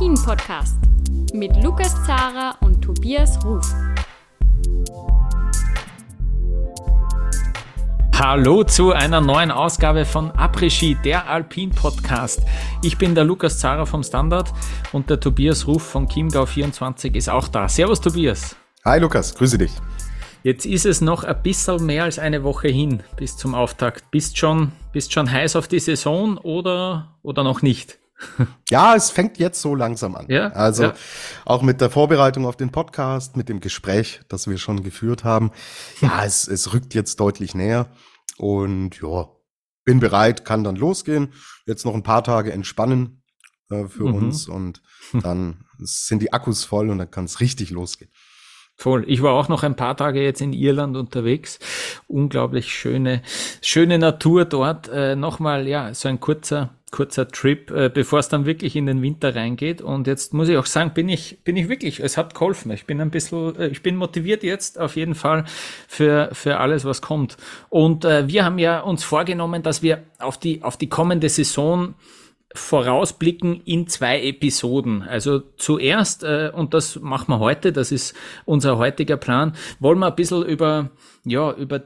Après-Ski, der Alpin-Podcast mit Lukas Zara und Tobias Ruf. Hallo zu einer neuen Ausgabe von Après-Ski, der Alpin-Podcast. Ich bin der Lukas Zara vom Standard und der Tobias Ruf von Chiemgau24 ist auch da. Servus Tobias. Hi Lukas, grüße dich. Jetzt ist es noch ein bisschen mehr als eine Woche hin bis zum Auftakt. Bist schon, bist schon heiß auf die Saison oder, oder noch nicht? Ja, es fängt jetzt so langsam an. Ja, also ja. auch mit der Vorbereitung auf den Podcast, mit dem Gespräch, das wir schon geführt haben. Ja, es, es rückt jetzt deutlich näher und ja, bin bereit, kann dann losgehen. Jetzt noch ein paar Tage entspannen äh, für Mhm. uns und dann sind die Akkus voll und dann kann es richtig losgehen. Voll. Ich war auch noch ein paar Tage jetzt in Irland unterwegs. Unglaublich schöne, schöne Natur dort. Äh, Nochmal, ja, so ein kurzer, kurzer Trip, äh, bevor es dann wirklich in den Winter reingeht. Und jetzt muss ich auch sagen, bin ich, bin ich wirklich, es hat geholfen. Ich bin ein bisschen, äh, ich bin motiviert jetzt auf jeden Fall für, für alles, was kommt. Und äh, wir haben ja uns vorgenommen, dass wir auf die, auf die kommende Saison vorausblicken in zwei Episoden. Also zuerst, äh, und das machen wir heute, das ist unser heutiger Plan, wollen wir ein bisschen über, ja, über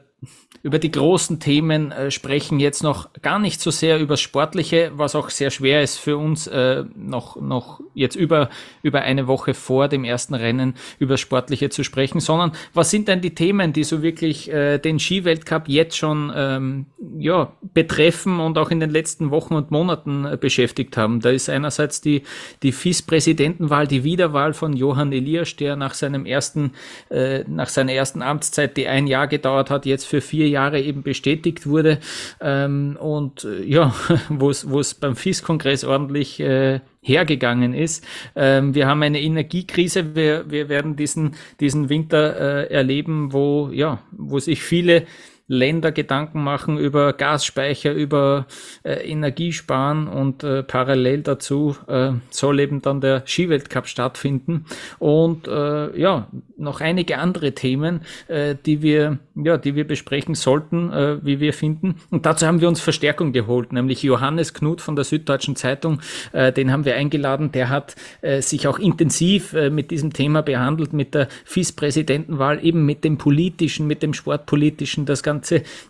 über die großen Themen äh, sprechen, jetzt noch gar nicht so sehr über Sportliche, was auch sehr schwer ist für uns, äh, noch, noch jetzt über, über eine Woche vor dem ersten Rennen über Sportliche zu sprechen, sondern was sind denn die Themen, die so wirklich äh, den Skiweltcup jetzt schon ähm, ja, betreffen und auch in den letzten Wochen und Monaten äh, beschäftigt haben? Da ist einerseits die, die FIS-Präsidentenwahl, die Wiederwahl von Johann Elias, der nach seinem ersten, äh, nach seiner ersten Amtszeit, die ein Jahr gedauert hat, jetzt für vier Jahre eben bestätigt wurde ähm, und äh, ja, wo es beim FIS-Kongress ordentlich äh, hergegangen ist. Ähm, wir haben eine Energiekrise. Wir, wir werden diesen, diesen Winter äh, erleben, wo, ja, wo sich viele Länder Gedanken machen über Gasspeicher, über äh, Energiesparen und äh, parallel dazu äh, soll eben dann der Skiweltcup stattfinden. Und äh, ja noch einige andere Themen, äh, die wir ja die wir besprechen sollten, äh, wie wir finden. Und dazu haben wir uns Verstärkung geholt, nämlich Johannes Knut von der Süddeutschen Zeitung, äh, den haben wir eingeladen, der hat äh, sich auch intensiv äh, mit diesem Thema behandelt, mit der FIS-Präsidentenwahl, eben mit dem politischen, mit dem sportpolitischen, das Ganze,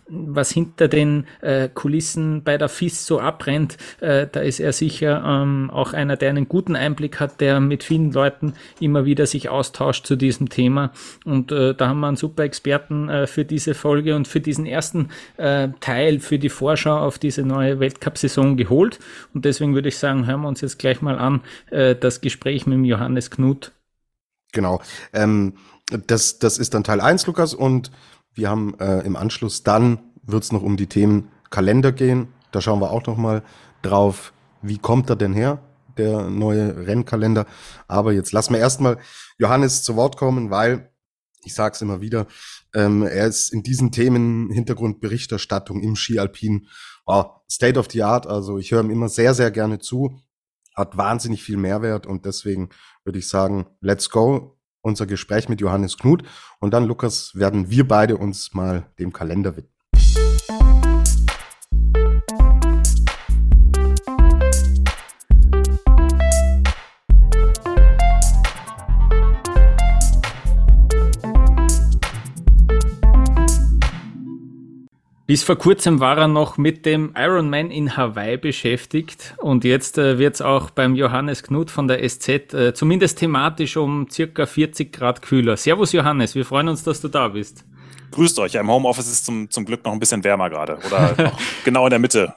was hinter den äh, Kulissen bei der FIS so abbrennt, äh, da ist er sicher ähm, auch einer, der einen guten Einblick hat, der mit vielen Leuten immer wieder sich austauscht zu diesem Thema. Und äh, da haben wir einen super Experten äh, für diese Folge und für diesen ersten äh, Teil, für die Vorschau auf diese neue Weltcup-Saison geholt. Und deswegen würde ich sagen, hören wir uns jetzt gleich mal an, äh, das Gespräch mit dem Johannes Knut. Genau. Ähm, das, das ist dann Teil eins, Lukas, und wir haben äh, im Anschluss dann wird's noch um die Themen Kalender gehen. Da schauen wir auch noch mal drauf, wie kommt er denn her, der neue Rennkalender. Aber jetzt lassen wir erstmal Johannes zu Wort kommen, weil, ich sage es immer wieder, ähm, er ist in diesen Themen Hintergrundberichterstattung im Ski Alpin State of the Art. Also ich höre ihm immer sehr, sehr gerne zu, hat wahnsinnig viel Mehrwert und deswegen würde ich sagen, let's go. Unser Gespräch mit Johannes Knut und dann, Lukas, werden wir beide uns mal dem Kalender widmen. Bis vor kurzem war er noch mit dem Ironman in Hawaii beschäftigt und jetzt äh, wird es auch beim Johannes Knut von der SZ äh, zumindest thematisch um circa 40 Grad kühler. Servus Johannes, wir freuen uns, dass du da bist. Grüßt euch. Im Homeoffice ist es zum, zum Glück noch ein bisschen wärmer gerade. Oder genau in der Mitte.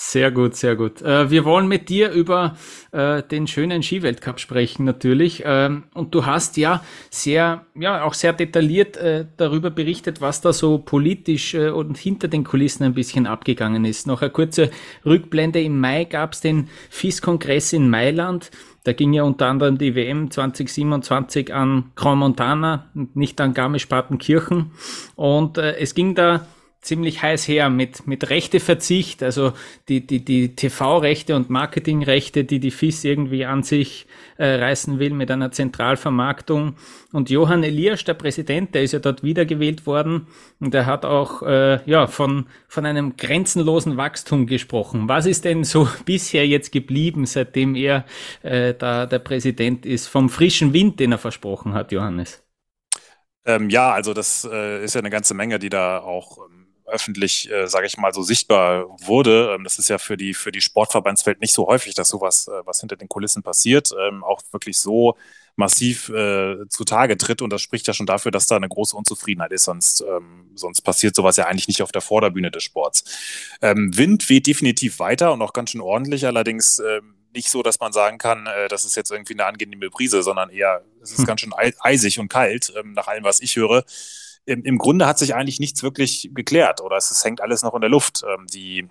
Sehr gut, sehr gut. Äh, wir wollen mit dir über äh, den schönen Skiweltcup sprechen natürlich. Ähm, und du hast ja sehr, ja auch sehr detailliert äh, darüber berichtet, was da so politisch äh, und hinter den Kulissen ein bisschen abgegangen ist. Noch eine kurze Rückblende. Im Mai gab es den FIS-Kongress in Mailand. Da ging ja unter anderem die WM 2027 an Grand Montana, nicht an Garmisch-Partenkirchen. Und äh, es ging da ziemlich heiß her mit, mit Rechteverzicht, also die, die, die TV-Rechte und Marketingrechte, die die FIS irgendwie an sich äh, reißen will mit einer Zentralvermarktung. Und Johann Elias, der Präsident, der ist ja dort wiedergewählt worden und der hat auch äh, ja, von, von einem grenzenlosen Wachstum gesprochen. Was ist denn so bisher jetzt geblieben, seitdem er äh, da der Präsident ist, vom frischen Wind, den er versprochen hat, Johannes? Ähm, ja, also das äh, ist ja eine ganze Menge, die da auch ähm, öffentlich, äh, sage ich mal, so sichtbar wurde. Ähm, das ist ja für die, für die Sportverbandswelt nicht so häufig, dass sowas, äh, was hinter den Kulissen passiert, ähm, auch wirklich so massiv äh, zutage tritt. Und das spricht ja schon dafür, dass da eine große Unzufriedenheit ist. Sonst, ähm, sonst passiert sowas ja eigentlich nicht auf der Vorderbühne des Sports. Ähm, Wind weht definitiv weiter und auch ganz schön ordentlich. Allerdings ähm, nicht so, dass man sagen kann, äh, das ist jetzt irgendwie eine angenehme Brise, sondern eher, es ist hm. ganz schön eisig und kalt, ähm, nach allem, was ich höre im, im Grunde hat sich eigentlich nichts wirklich geklärt oder es, es hängt alles noch in der Luft. Ähm, die,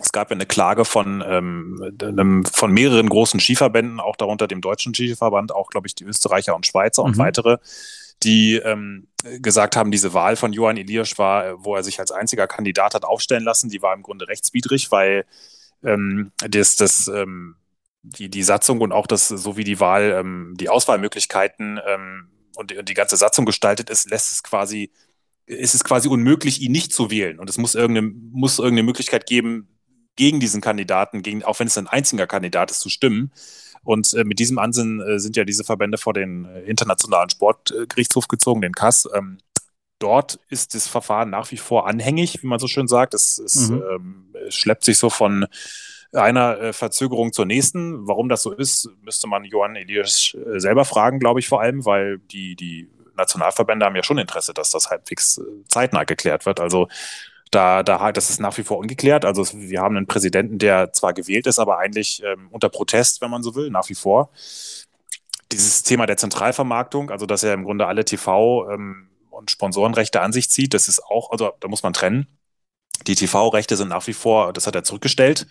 es gab ja eine Klage von, ähm, einem, von mehreren großen Skiverbänden, auch darunter dem Deutschen Skiverband, auch, glaube ich, die Österreicher und Schweizer mhm. und weitere, die ähm, gesagt haben, diese Wahl von Johann Elias war, wo er sich als einziger Kandidat hat aufstellen lassen, die war im Grunde rechtswidrig, weil ähm, das, das, ähm, die, die Satzung und auch das, so wie die Wahl, ähm, die Auswahlmöglichkeiten ähm, und die, und die ganze Satzung gestaltet ist, lässt es quasi, ist es quasi unmöglich, ihn nicht zu wählen. Und es muss irgendeine, muss irgendeine Möglichkeit geben, gegen diesen Kandidaten, gegen, auch wenn es ein einziger Kandidat ist, zu stimmen. Und äh, mit diesem Ansinn äh, sind ja diese Verbände vor den äh, Internationalen Sportgerichtshof gezogen, den CAS. Ähm, dort ist das Verfahren nach wie vor anhängig, wie man so schön sagt. Es, es mhm. ähm, schleppt sich so von einer äh, Verzögerung zur nächsten. Warum das so ist, müsste man Johann Elias äh, selber fragen, glaube ich vor allem, weil die, die Nationalverbände haben ja schon Interesse, dass das halbwegs äh, zeitnah geklärt wird. Also da, da, das ist nach wie vor ungeklärt. Also wir haben einen Präsidenten, der zwar gewählt ist, aber eigentlich ähm, unter Protest, wenn man so will, nach wie vor. Dieses Thema der Zentralvermarktung, also dass er im Grunde alle TV- ähm, und Sponsorenrechte an sich zieht, das ist auch, also da muss man trennen. Die TV-Rechte sind nach wie vor, das hat er zurückgestellt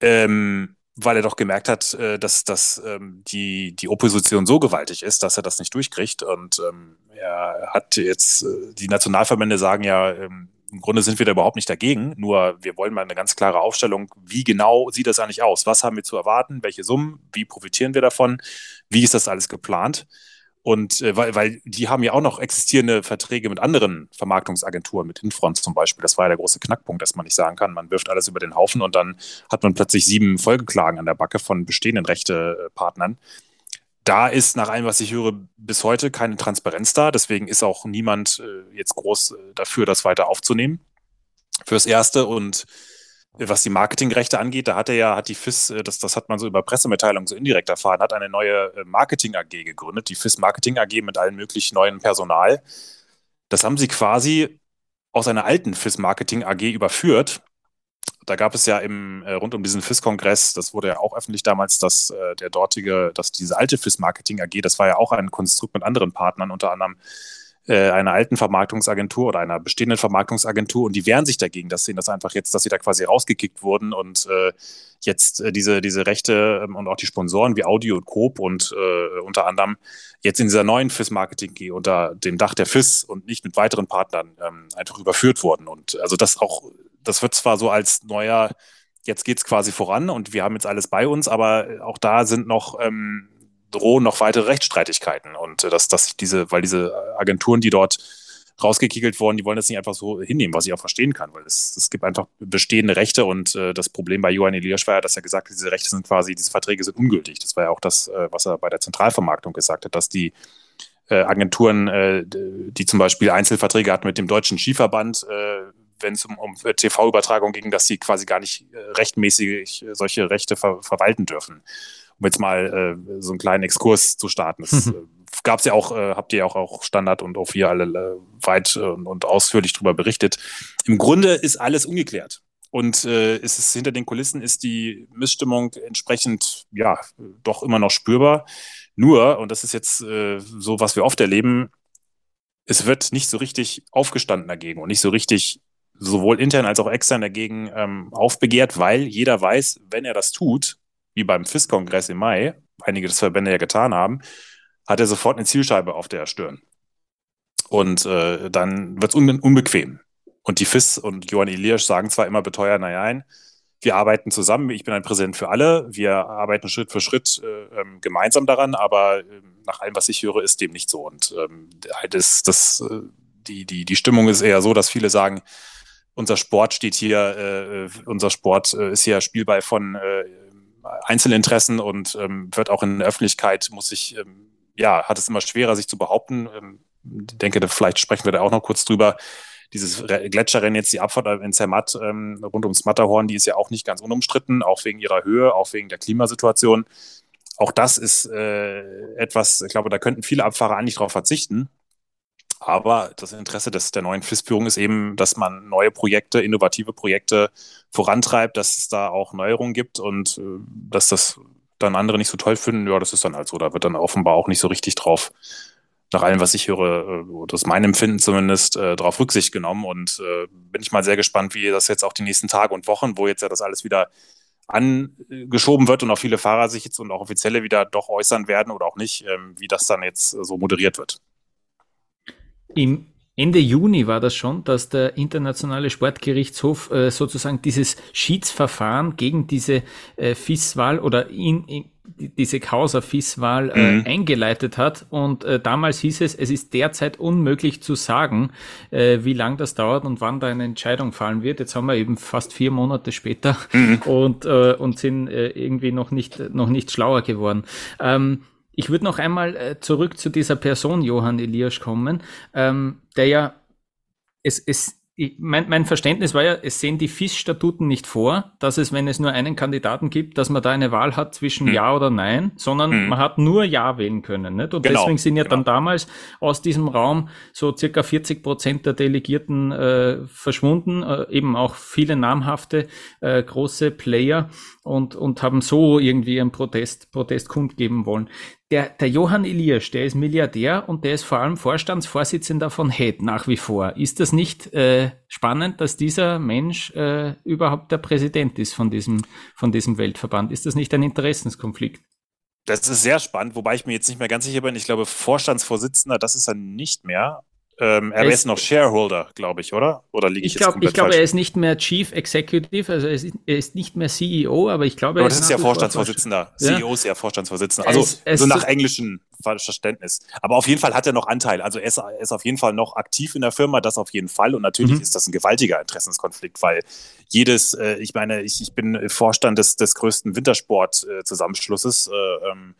ähm, weil er doch gemerkt hat, äh, dass, dass ähm, die, die Opposition so gewaltig ist, dass er das nicht durchkriegt. Und ähm, er hat jetzt, äh, die Nationalverbände sagen ja, ähm, im Grunde sind wir da überhaupt nicht dagegen, nur wir wollen mal eine ganz klare Aufstellung, wie genau sieht das eigentlich aus? Was haben wir zu erwarten? Welche Summen? Wie profitieren wir davon? Wie ist das alles geplant? Und äh, weil, weil die haben ja auch noch existierende Verträge mit anderen Vermarktungsagenturen, mit Infront zum Beispiel. Das war ja der große Knackpunkt, dass man nicht sagen kann, man wirft alles über den Haufen und dann hat man plötzlich sieben Folgeklagen an der Backe von bestehenden Rechtepartnern. Da ist nach allem, was ich höre, bis heute keine Transparenz da. Deswegen ist auch niemand äh, jetzt groß äh, dafür, das weiter aufzunehmen. Fürs Erste. Und was die Marketingrechte angeht, da hat er ja, hat die FIS, äh, das, das hat man so über Pressemitteilungen so indirekt erfahren, hat eine neue äh, Marketing AG gegründet, die FIS Marketing AG mit allen möglichen neuen Personal. Das haben sie quasi aus einer alten FIS Marketing AG überführt. Da gab es ja im, äh, rund um diesen FIS-Kongress, das wurde ja auch öffentlich damals, dass der dortige, dass diese alte FIS Marketing AG, das war ja auch ein Konstrukt mit anderen Partnern, unter anderem äh, einer alten Vermarktungsagentur oder einer bestehenden Vermarktungsagentur und die wehren sich dagegen, dass sie das einfach jetzt, dass sie da quasi rausgekickt wurden und äh, jetzt äh, diese, diese Rechte ähm, und auch die Sponsoren wie Audio und Coop und äh, unter anderem jetzt in dieser neuen FIS-Marketing unter dem Dach der FIS und nicht mit weiteren Partnern ähm, einfach überführt wurden. Und also das auch, das wird zwar so als neuer, jetzt geht's quasi voran und wir haben jetzt alles bei uns, aber auch da sind noch ähm, drohen noch weitere Rechtsstreitigkeiten. Und äh, dass, dass diese, weil diese Agenturen, die dort rausgekickelt wurden, die wollen das nicht einfach so hinnehmen, was ich auch verstehen kann, weil es, es gibt einfach bestehende Rechte und äh, das Problem bei Johann Elias war ja, dass er gesagt hat, diese Rechte sind quasi, diese Verträge sind ungültig. Das war ja auch das, äh, was er bei der Zentralvermarktung gesagt hat, dass die äh, Agenturen, äh, die zum Beispiel Einzelverträge hatten mit dem Deutschen Skiverband, äh, wenn es um, um TV-Übertragung ging, dass sie quasi gar nicht rechtmäßig solche Rechte ver verwalten dürfen um jetzt mal äh, so einen kleinen Exkurs zu starten. Das mhm. äh, gab es ja auch, äh, habt ihr auch, auch Standard und auch hier alle äh, weit äh, und ausführlich darüber berichtet. Im Grunde ist alles ungeklärt. Und äh, ist es hinter den Kulissen ist die Missstimmung entsprechend ja doch immer noch spürbar. Nur, und das ist jetzt äh, so, was wir oft erleben, es wird nicht so richtig aufgestanden dagegen und nicht so richtig sowohl intern als auch extern dagegen ähm, aufbegehrt, weil jeder weiß, wenn er das tut, wie beim FIS-Kongress im Mai, einige des Verbände ja getan haben, hat er sofort eine Zielscheibe auf der Stirn. Und äh, dann wird es un unbequem. Und die FIS und Johann Eliasch sagen zwar immer beteuern, naja, wir arbeiten zusammen, ich bin ein Präsident für alle, wir arbeiten Schritt für Schritt äh, ähm, gemeinsam daran, aber äh, nach allem, was ich höre, ist dem nicht so. Und ähm, das, das, äh, die, die, die Stimmung ist eher so, dass viele sagen, unser Sport steht hier, äh, unser Sport äh, ist hier Spielball von äh, Einzelinteressen und ähm, wird auch in der Öffentlichkeit, muss sich, ähm, ja, hat es immer schwerer, sich zu behaupten. Ähm, ich denke, vielleicht sprechen wir da auch noch kurz drüber. Dieses Gletscherrennen jetzt, die Abfahrt in Zermatt ähm, rund ums Matterhorn, die ist ja auch nicht ganz unumstritten, auch wegen ihrer Höhe, auch wegen der Klimasituation. Auch das ist äh, etwas, ich glaube, da könnten viele Abfahrer eigentlich darauf verzichten. Aber das Interesse des, der neuen FIS-Führung ist eben, dass man neue Projekte, innovative Projekte vorantreibt, dass es da auch Neuerungen gibt und äh, dass das dann andere nicht so toll finden, ja, das ist dann halt so. Da wird dann offenbar auch nicht so richtig drauf, nach allem, was ich höre, äh, das ist mein Empfinden zumindest, äh, darauf Rücksicht genommen. Und bin ich mal sehr gespannt, wie das jetzt auch die nächsten Tage und Wochen, wo jetzt ja das alles wieder angeschoben wird und auch viele Fahrer sich jetzt und auch Offizielle wieder doch äußern werden oder auch nicht, ähm, wie das dann jetzt so moderiert wird. Im Ende Juni war das schon, dass der Internationale Sportgerichtshof äh, sozusagen dieses Schiedsverfahren gegen diese äh, FIS-Wahl oder in, in, diese Causa-FIS-Wahl äh, mhm. eingeleitet hat. Und äh, damals hieß es, es ist derzeit unmöglich zu sagen, äh, wie lang das dauert und wann da eine Entscheidung fallen wird. Jetzt haben wir eben fast vier Monate später mhm. und, äh, und sind äh, irgendwie noch nicht, noch nicht schlauer geworden. Ähm, ich würde noch einmal äh, zurück zu dieser Person Johann Elias kommen, ähm, der ja es, es ich, mein, mein Verständnis war ja, es sehen die FIS-Statuten nicht vor, dass es, wenn es nur einen Kandidaten gibt, dass man da eine Wahl hat zwischen hm. Ja oder Nein, sondern hm. man hat nur Ja wählen können. Nicht? Und genau, deswegen sind ja genau. dann damals aus diesem Raum so circa 40 Prozent der Delegierten äh, verschwunden, äh, eben auch viele namhafte äh, große Player und, und haben so irgendwie einen Protest, Protest kundgeben wollen der, der Johann Elias, der ist Milliardär und der ist vor allem Vorstandsvorsitzender von HED nach wie vor. Ist das nicht äh, spannend, dass dieser Mensch äh, überhaupt der Präsident ist von diesem, von diesem Weltverband? Ist das nicht ein Interessenskonflikt? Das ist sehr spannend, wobei ich mir jetzt nicht mehr ganz sicher bin. Ich glaube, Vorstandsvorsitzender, das ist er nicht mehr. Ähm, er, er ist, ist, noch Shareholder, glaube ich, oder? Oder liege ich, ich glaube, Ich glaube, er ist nicht mehr Chief Executive, also er ist, er ist nicht mehr CEO, aber ich glaube, aber das ist, ist ja Vorstandsvorsitzender. Ja? CEO ist ja Vorstandsvorsitzender. Also es, es so nach Verständnis. Aber auf jeden Fall hat er noch Anteil. Also er ist, er ist auf jeden Fall noch aktiv in der Firma, das auf jeden Fall. Und natürlich mhm. ist das ein gewaltiger Interessenskonflikt, weil jedes, äh, ich meine, ich, ich bin Vorstand des, des größten Wintersport-Zusammenschlusses. Äh, ähm,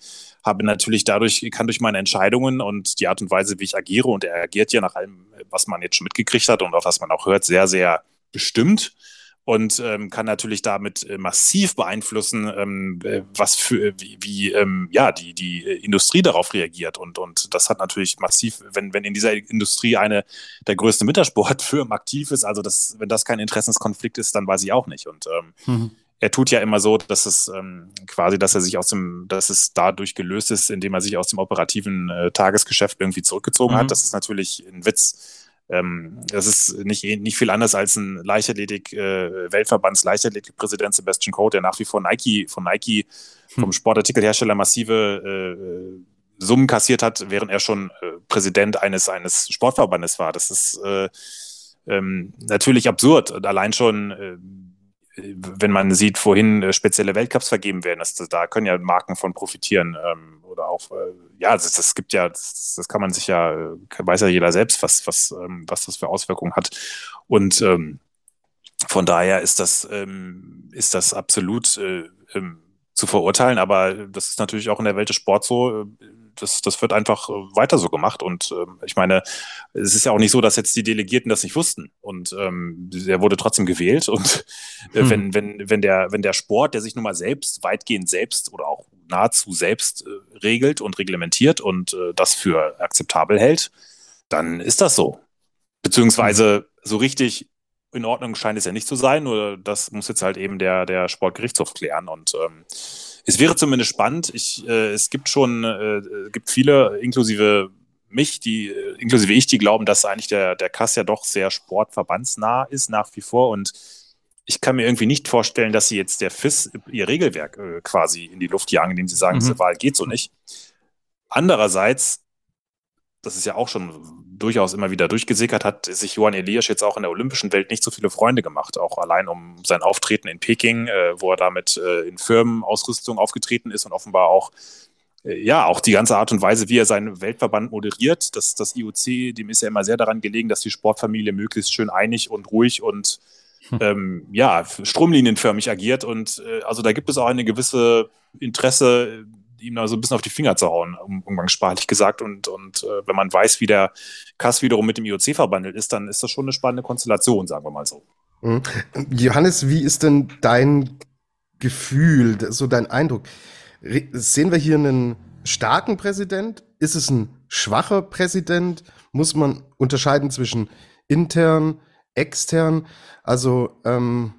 habe natürlich dadurch, kann durch meine Entscheidungen und die Art und Weise, wie ich agiere, und er agiert ja nach allem, was man jetzt schon mitgekriegt hat und auf was man auch hört, sehr, sehr bestimmt und ähm, kann natürlich damit äh, massiv beeinflussen, ähm, äh, was für wie, wie ähm, ja die die Industrie darauf reagiert und und das hat natürlich massiv, wenn wenn in dieser Industrie eine der größten Wintersportfirmen aktiv ist, also das wenn das kein Interessenskonflikt ist, dann weiß ich auch nicht und ähm, mhm er tut ja immer so, dass es ähm, quasi, dass er sich aus dem, dass es dadurch gelöst ist, indem er sich aus dem operativen äh, Tagesgeschäft irgendwie zurückgezogen mhm. hat. Das ist natürlich ein Witz. Ähm, das ist nicht, nicht viel anders als ein Leichtathletik, äh, Weltverbands Leichtathletikpräsident Sebastian Coe, der nach wie vor Nike, von Nike, hm. vom Sportartikelhersteller massive äh, Summen kassiert hat, während er schon äh, Präsident eines, eines Sportverbandes war. Das ist äh, ähm, natürlich absurd. Und allein schon, äh, wenn man sieht, wohin äh, spezielle Weltcups vergeben werden, das, da können ja Marken von profitieren. Ähm, oder auch, äh, ja, das, das gibt ja, das, das, kann man sich ja, äh, weiß ja jeder selbst, was, was, ähm, was das für Auswirkungen hat. Und ähm, von daher ist das, ähm, ist das absolut äh, ähm, zu verurteilen, aber das ist natürlich auch in der Welt des Sports so. Äh, das, das wird einfach äh, weiter so gemacht. Und ähm, ich meine, es ist ja auch nicht so, dass jetzt die Delegierten das nicht wussten. Und ähm, er wurde trotzdem gewählt. Und äh, hm. wenn, wenn, wenn, der, wenn der Sport, der sich nun mal selbst, weitgehend selbst oder auch nahezu selbst äh, regelt und reglementiert und äh, das für akzeptabel hält, dann ist das so. Beziehungsweise so richtig in Ordnung scheint es ja nicht zu sein, nur das muss jetzt halt eben der, der Sportgerichtshof klären. Und ähm, es wäre zumindest spannend. Ich, äh, es gibt schon, äh, gibt viele, inklusive mich, die, äh, inklusive ich, die glauben, dass eigentlich der, der Kass ja doch sehr sportverbandsnah ist nach wie vor. Und ich kann mir irgendwie nicht vorstellen, dass sie jetzt der FIS ihr Regelwerk äh, quasi in die Luft jagen, indem sie sagen, mhm. diese Wahl geht so nicht. Andererseits, das ist ja auch schon durchaus immer wieder durchgesickert, hat sich Johann Elias jetzt auch in der olympischen Welt nicht so viele Freunde gemacht, auch allein um sein Auftreten in Peking, äh, wo er damit äh, in Firmenausrüstung aufgetreten ist und offenbar auch äh, ja, auch die ganze Art und Weise, wie er seinen Weltverband moderiert, das, das IOC, dem ist ja immer sehr daran gelegen, dass die Sportfamilie möglichst schön einig und ruhig und. Ähm, ja, stromlinienförmig agiert. Und äh, also da gibt es auch eine gewisse Interesse, ihm da so ein bisschen auf die Finger zu hauen, um, umgangssprachlich gesagt. Und, und äh, wenn man weiß, wie der Kass wiederum mit dem IOC verbandelt ist, dann ist das schon eine spannende Konstellation, sagen wir mal so. Mhm. Johannes, wie ist denn dein Gefühl, so dein Eindruck? Sehen wir hier einen starken Präsident? Ist es ein schwacher Präsident? Muss man unterscheiden zwischen intern, extern? Also ähm,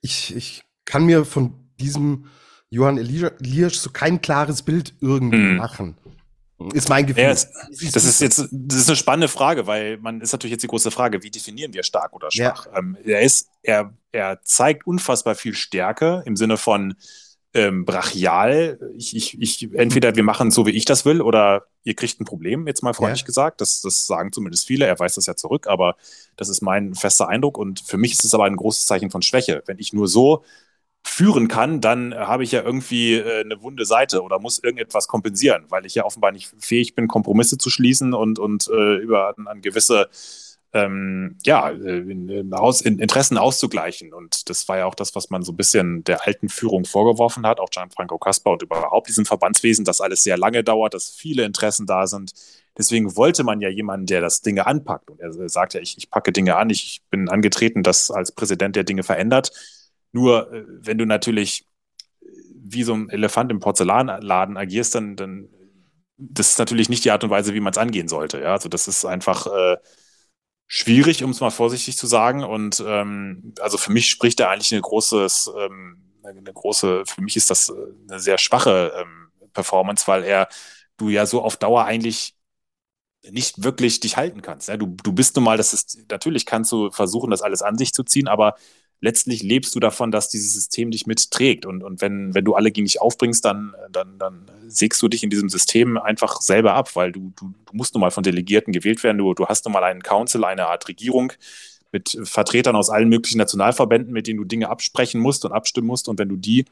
ich, ich kann mir von diesem Johann Eliasch so kein klares Bild irgendwie hm. machen. Ist mein Gefühl. Ja, das ist jetzt das ist eine spannende Frage, weil man ist natürlich jetzt die große Frage, wie definieren wir stark oder schwach? Ja. Ähm, er ist, er, er zeigt unfassbar viel Stärke im Sinne von ähm, brachial. Ich, ich, ich, entweder wir machen so, wie ich das will, oder ihr kriegt ein Problem, jetzt mal freundlich ja. gesagt. Das, das sagen zumindest viele. Er weiß das ja zurück, aber das ist mein fester Eindruck. Und für mich ist es aber ein großes Zeichen von Schwäche. Wenn ich nur so führen kann, dann habe ich ja irgendwie äh, eine wunde Seite oder muss irgendetwas kompensieren, weil ich ja offenbar nicht fähig bin, Kompromisse zu schließen und, und äh, über an, an gewisse ähm, ja, äh, aus, in, Interessen auszugleichen. Und das war ja auch das, was man so ein bisschen der alten Führung vorgeworfen hat, auch Gianfranco Kasper und überhaupt diesem Verbandswesen, dass alles sehr lange dauert, dass viele Interessen da sind. Deswegen wollte man ja jemanden, der das Dinge anpackt. Und er sagt ja, ich, ich packe Dinge an, ich bin angetreten, das als Präsident der Dinge verändert. Nur, äh, wenn du natürlich wie so ein Elefant im Porzellanladen agierst, dann, dann das ist natürlich nicht die Art und Weise, wie man es angehen sollte. Ja? Also das ist einfach äh, schwierig, um es mal vorsichtig zu sagen. Und ähm, also für mich spricht da eigentlich eine großes, ähm, eine große, für mich ist das äh, eine sehr schwache ähm, Performance, weil er du ja so auf Dauer eigentlich nicht wirklich dich halten kannst. Ja? Du, du bist nun mal, das ist, natürlich kannst du versuchen, das alles an sich zu ziehen, aber letztlich lebst du davon, dass dieses System dich mitträgt. Und, und wenn, wenn du alle gegen dich aufbringst, dann, dann, dann sägst du dich in diesem System einfach selber ab, weil du, du, du musst nun mal von Delegierten gewählt werden. Du, du hast nun mal einen Council, eine Art Regierung mit Vertretern aus allen möglichen Nationalverbänden, mit denen du Dinge absprechen musst und abstimmen musst. Und wenn du die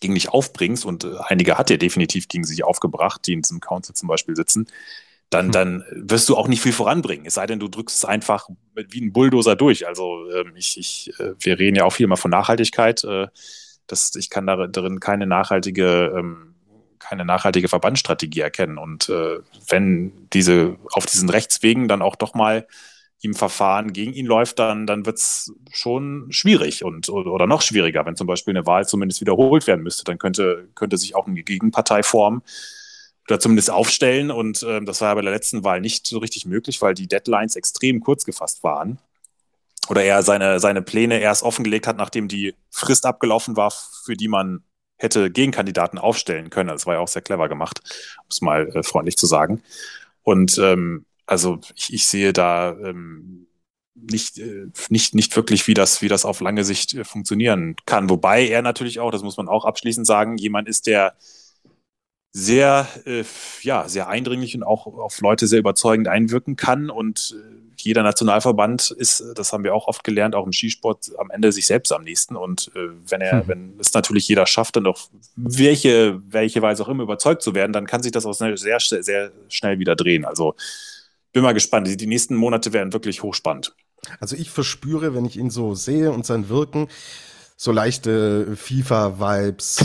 gegen dich aufbringst, und äh, einige hat er definitiv gegen sich aufgebracht, die in diesem Council zum Beispiel sitzen, dann, hm. dann wirst du auch nicht viel voranbringen. Es sei denn, du drückst es einfach wie ein Bulldozer durch. Also ähm, ich, ich, äh, wir reden ja auch viel mal von Nachhaltigkeit. Äh, das, ich kann darin keine nachhaltige, ähm, keine nachhaltige Verbandsstrategie erkennen. Und äh, wenn diese auf diesen Rechtswegen dann auch doch mal im Verfahren gegen ihn läuft, dann, dann wird es schon schwierig und oder noch schwieriger, wenn zum Beispiel eine Wahl zumindest wiederholt werden müsste. Dann könnte, könnte sich auch eine Gegenpartei formen, oder zumindest aufstellen. Und äh, das war ja bei der letzten Wahl nicht so richtig möglich, weil die Deadlines extrem kurz gefasst waren. Oder er seine, seine Pläne erst offengelegt hat, nachdem die Frist abgelaufen war, für die man hätte Gegenkandidaten aufstellen können. Das war ja auch sehr clever gemacht, um es mal äh, freundlich zu sagen. Und ähm, also ich, ich sehe da ähm, nicht, äh, nicht, nicht wirklich, wie das, wie das auf lange Sicht äh, funktionieren kann. Wobei er natürlich auch, das muss man auch abschließend sagen, jemand ist, der sehr, äh, ja, sehr eindringlich und auch auf Leute sehr überzeugend einwirken kann. Und äh, jeder Nationalverband ist, das haben wir auch oft gelernt, auch im Skisport am Ende sich selbst am nächsten. Und äh, wenn er, hm. wenn es natürlich jeder schafft, dann auf welche, welche Weise auch immer überzeugt zu werden, dann kann sich das auch sehr, sehr, sehr schnell wieder drehen. Also bin mal gespannt. Die, die nächsten Monate werden wirklich hochspannend. Also ich verspüre, wenn ich ihn so sehe und sein Wirken, so leichte FIFA-Vibes.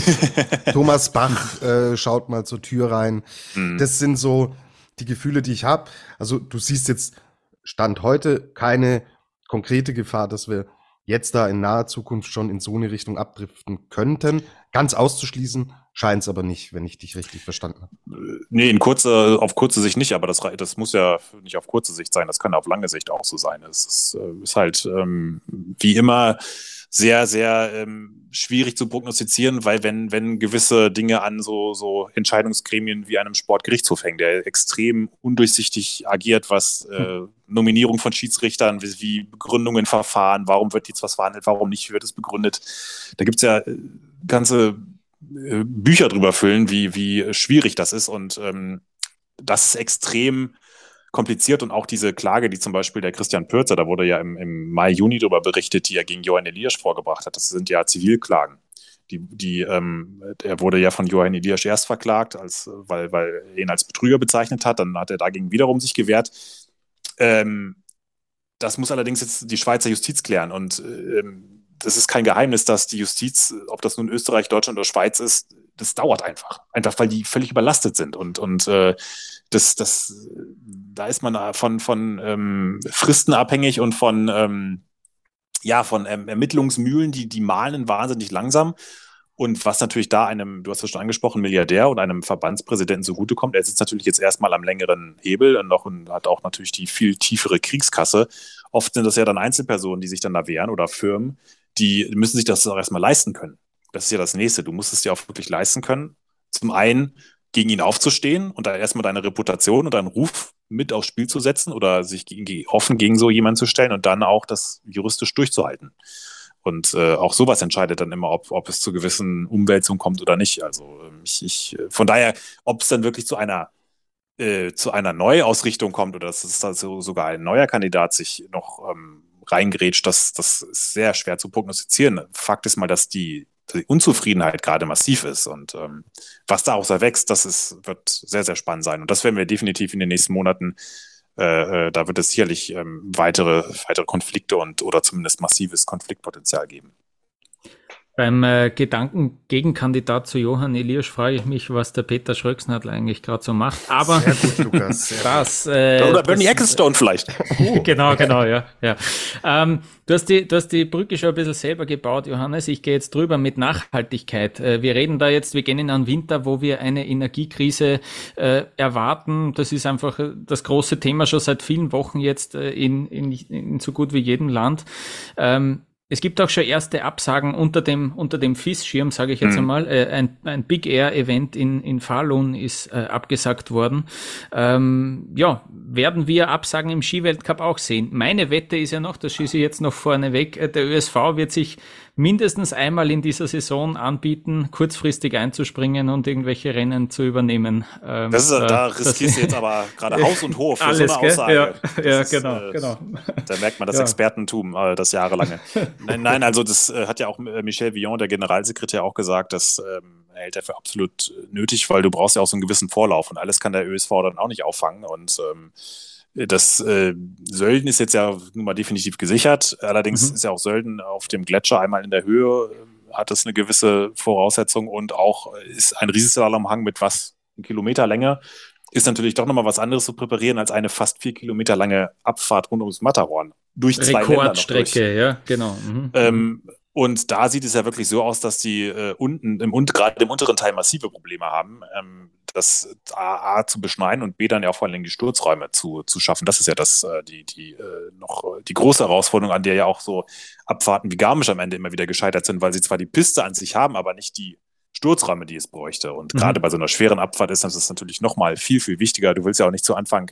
Thomas Bach äh, schaut mal zur Tür rein. Mhm. Das sind so die Gefühle, die ich habe. Also du siehst jetzt Stand heute keine konkrete Gefahr, dass wir jetzt da in naher Zukunft schon in so eine Richtung abdriften könnten. Ganz auszuschließen scheint es aber nicht, wenn ich dich richtig verstanden habe. Nee, in kurze, auf kurze Sicht nicht, aber das, das muss ja nicht auf kurze Sicht sein, das kann auf lange Sicht auch so sein. Es ist, äh, ist halt ähm, wie immer sehr, sehr ähm, schwierig zu prognostizieren, weil wenn, wenn gewisse Dinge an so, so Entscheidungsgremien wie einem Sportgerichtshof hängen, der extrem undurchsichtig agiert, was äh, hm. Nominierung von Schiedsrichtern, wie, wie Begründungen, Verfahren, warum wird jetzt was verhandelt, warum nicht, wird es begründet. Da gibt's ja äh, ganze äh, Bücher drüber füllen, wie, wie schwierig das ist und ähm, das ist extrem kompliziert und auch diese Klage, die zum Beispiel der Christian Pürzer, da wurde ja im, im Mai, Juni darüber berichtet, die er gegen Johann Eliasch vorgebracht hat. Das sind ja Zivilklagen. Die, die, ähm, er wurde ja von Johann Eliasch erst verklagt, als, weil, weil er ihn als Betrüger bezeichnet hat. Dann hat er dagegen wiederum sich gewehrt. Ähm, das muss allerdings jetzt die Schweizer Justiz klären. Und ähm, das ist kein Geheimnis, dass die Justiz, ob das nun Österreich, Deutschland oder Schweiz ist, das dauert einfach. Einfach, weil die völlig überlastet sind. Und, und äh, das, das, da ist man von, von ähm, Fristen abhängig und von, ähm, ja, von ähm, Ermittlungsmühlen, die, die malen wahnsinnig langsam. Und was natürlich da einem, du hast es schon angesprochen, Milliardär und einem Verbandspräsidenten zugutekommt, er sitzt natürlich jetzt erstmal am längeren Hebel und, noch, und hat auch natürlich die viel tiefere Kriegskasse. Oft sind das ja dann Einzelpersonen, die sich dann da wehren oder Firmen, die müssen sich das auch erstmal leisten können. Das ist ja das Nächste. Du musst es dir auch wirklich leisten können. Zum einen gegen ihn aufzustehen und da erstmal deine Reputation und deinen Ruf mit aufs Spiel zu setzen oder sich gegen, offen gegen so jemanden zu stellen und dann auch das juristisch durchzuhalten. Und äh, auch sowas entscheidet dann immer, ob, ob es zu gewissen Umwälzungen kommt oder nicht. Also ähm, ich, ich von daher, ob es dann wirklich zu einer äh, zu einer Neuausrichtung kommt oder dass es also sogar ein neuer Kandidat sich noch ähm, reingrätscht, das, das ist sehr schwer zu prognostizieren. Fakt ist mal, dass die, die Unzufriedenheit gerade massiv ist und ähm, was daraus erwächst, das ist, wird sehr, sehr spannend sein. Und das werden wir definitiv in den nächsten Monaten äh, äh, da wird es sicherlich ähm, weitere, weitere Konflikte und oder zumindest massives Konfliktpotenzial geben. Beim äh, Gedankengegenkandidat zu Johann Elias frage ich mich, was der Peter Schröcksnadel eigentlich gerade so macht. Aber sehr gut, Lukas. Sehr das, äh, Oder Bernie Ecclestone vielleicht. Oh. genau, genau, ja. ja. Ähm, du, hast die, du hast die Brücke schon ein bisschen selber gebaut, Johannes. Ich gehe jetzt drüber mit Nachhaltigkeit. Äh, wir reden da jetzt, wir gehen in einen Winter, wo wir eine Energiekrise äh, erwarten. Das ist einfach das große Thema schon seit vielen Wochen jetzt äh, in, in, in so gut wie jedem Land. Ähm, es gibt auch schon erste Absagen unter dem, unter dem FIS-Schirm, sage ich jetzt mhm. einmal. Äh, ein, ein Big Air-Event in, in Falun ist äh, abgesagt worden. Ähm, ja, werden wir Absagen im Skiweltcup auch sehen. Meine Wette ist ja noch, das schieße ich jetzt noch vorne weg, äh, der ÖSV wird sich mindestens einmal in dieser Saison anbieten, kurzfristig einzuspringen und irgendwelche Rennen zu übernehmen. Ähm, das ist, äh, da riskierst du jetzt aber gerade Haus und Hof für alles, so eine Aussage. Ja, ja ist, genau, äh, genau. Da merkt man das ja. Expertentum, äh, das jahrelange. nein, nein, also das äh, hat ja auch äh, Michel Villon, der Generalsekretär, auch gesagt, dass ähm, hält er für absolut nötig, weil du brauchst ja auch so einen gewissen Vorlauf und alles kann der ÖSV dann auch nicht auffangen und ähm, das äh, Sölden ist jetzt ja nun mal definitiv gesichert. Allerdings mhm. ist ja auch Sölden auf dem Gletscher einmal in der Höhe, äh, hat das eine gewisse Voraussetzung und auch ist ein Riesenslalomhang mit was, eine Kilometerlänge, ist natürlich doch nochmal was anderes zu präparieren als eine fast vier Kilometer lange Abfahrt rund ums Matterhorn. Durch zwei Rekordstrecke, ja, genau. Mhm. Ähm, und da sieht es ja wirklich so aus, dass die äh, unten, im, gerade im unteren Teil massive Probleme haben. Ähm, das A, A, zu beschneiden und B dann ja auch vor allem die Sturzräume zu, zu schaffen. Das ist ja das, äh, die, die, äh, noch äh, die große Herausforderung, an der ja auch so Abfahrten wie Garmisch am Ende immer wieder gescheitert sind, weil sie zwar die Piste an sich haben, aber nicht die Sturzräume, die es bräuchte. Und mhm. gerade bei so einer schweren Abfahrt ist das natürlich nochmal viel, viel wichtiger. Du willst ja auch nicht zu Anfang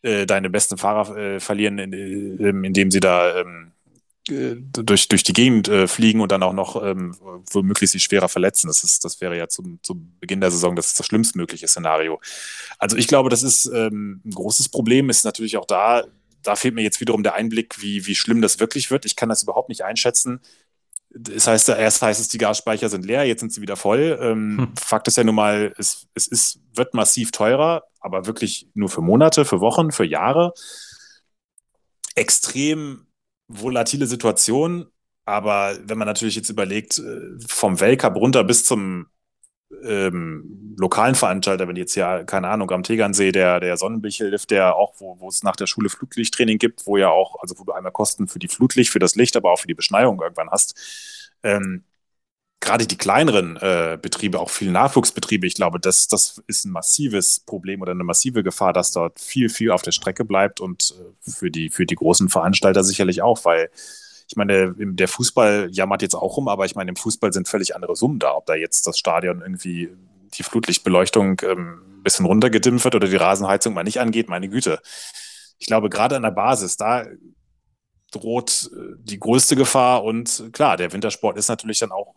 äh, deine besten Fahrer äh, verlieren, in, in, indem sie da ähm, äh, durch, durch die Gegend äh, fliegen und dann auch noch ähm, womöglich sich schwerer verletzen. Das, ist, das wäre ja zum, zum Beginn der Saison das, das schlimmstmögliche Szenario. Also ich glaube, das ist ähm, ein großes Problem, ist natürlich auch da, da fehlt mir jetzt wiederum der Einblick, wie, wie schlimm das wirklich wird. Ich kann das überhaupt nicht einschätzen. Das heißt, erst heißt es, die Gasspeicher sind leer, jetzt sind sie wieder voll. Ähm, hm. Fakt ist ja nun mal, es, es ist, wird massiv teurer, aber wirklich nur für Monate, für Wochen, für Jahre. Extrem volatile Situation, aber wenn man natürlich jetzt überlegt, äh, vom Weltcup runter bis zum ähm, lokalen Veranstalter, wenn jetzt ja, keine Ahnung, am Tegernsee der, der Sonnenbichellift, der auch, wo, wo es nach der Schule Flutlichttraining gibt, wo ja auch, also wo du einmal Kosten für die Flutlicht, für das Licht, aber auch für die Beschneiung irgendwann hast. Ähm, gerade die kleineren äh, Betriebe, auch viele Nachwuchsbetriebe, ich glaube, das, das ist ein massives Problem oder eine massive Gefahr, dass dort viel, viel auf der Strecke bleibt und äh, für, die, für die großen Veranstalter sicherlich auch, weil ich meine, der Fußball jammert jetzt auch rum, aber ich meine, im Fußball sind völlig andere Summen da. Ob da jetzt das Stadion irgendwie die Flutlichtbeleuchtung ähm, ein bisschen runtergedimmt wird oder die Rasenheizung mal nicht angeht, meine Güte. Ich glaube, gerade an der Basis, da droht äh, die größte Gefahr und klar, der Wintersport ist natürlich dann auch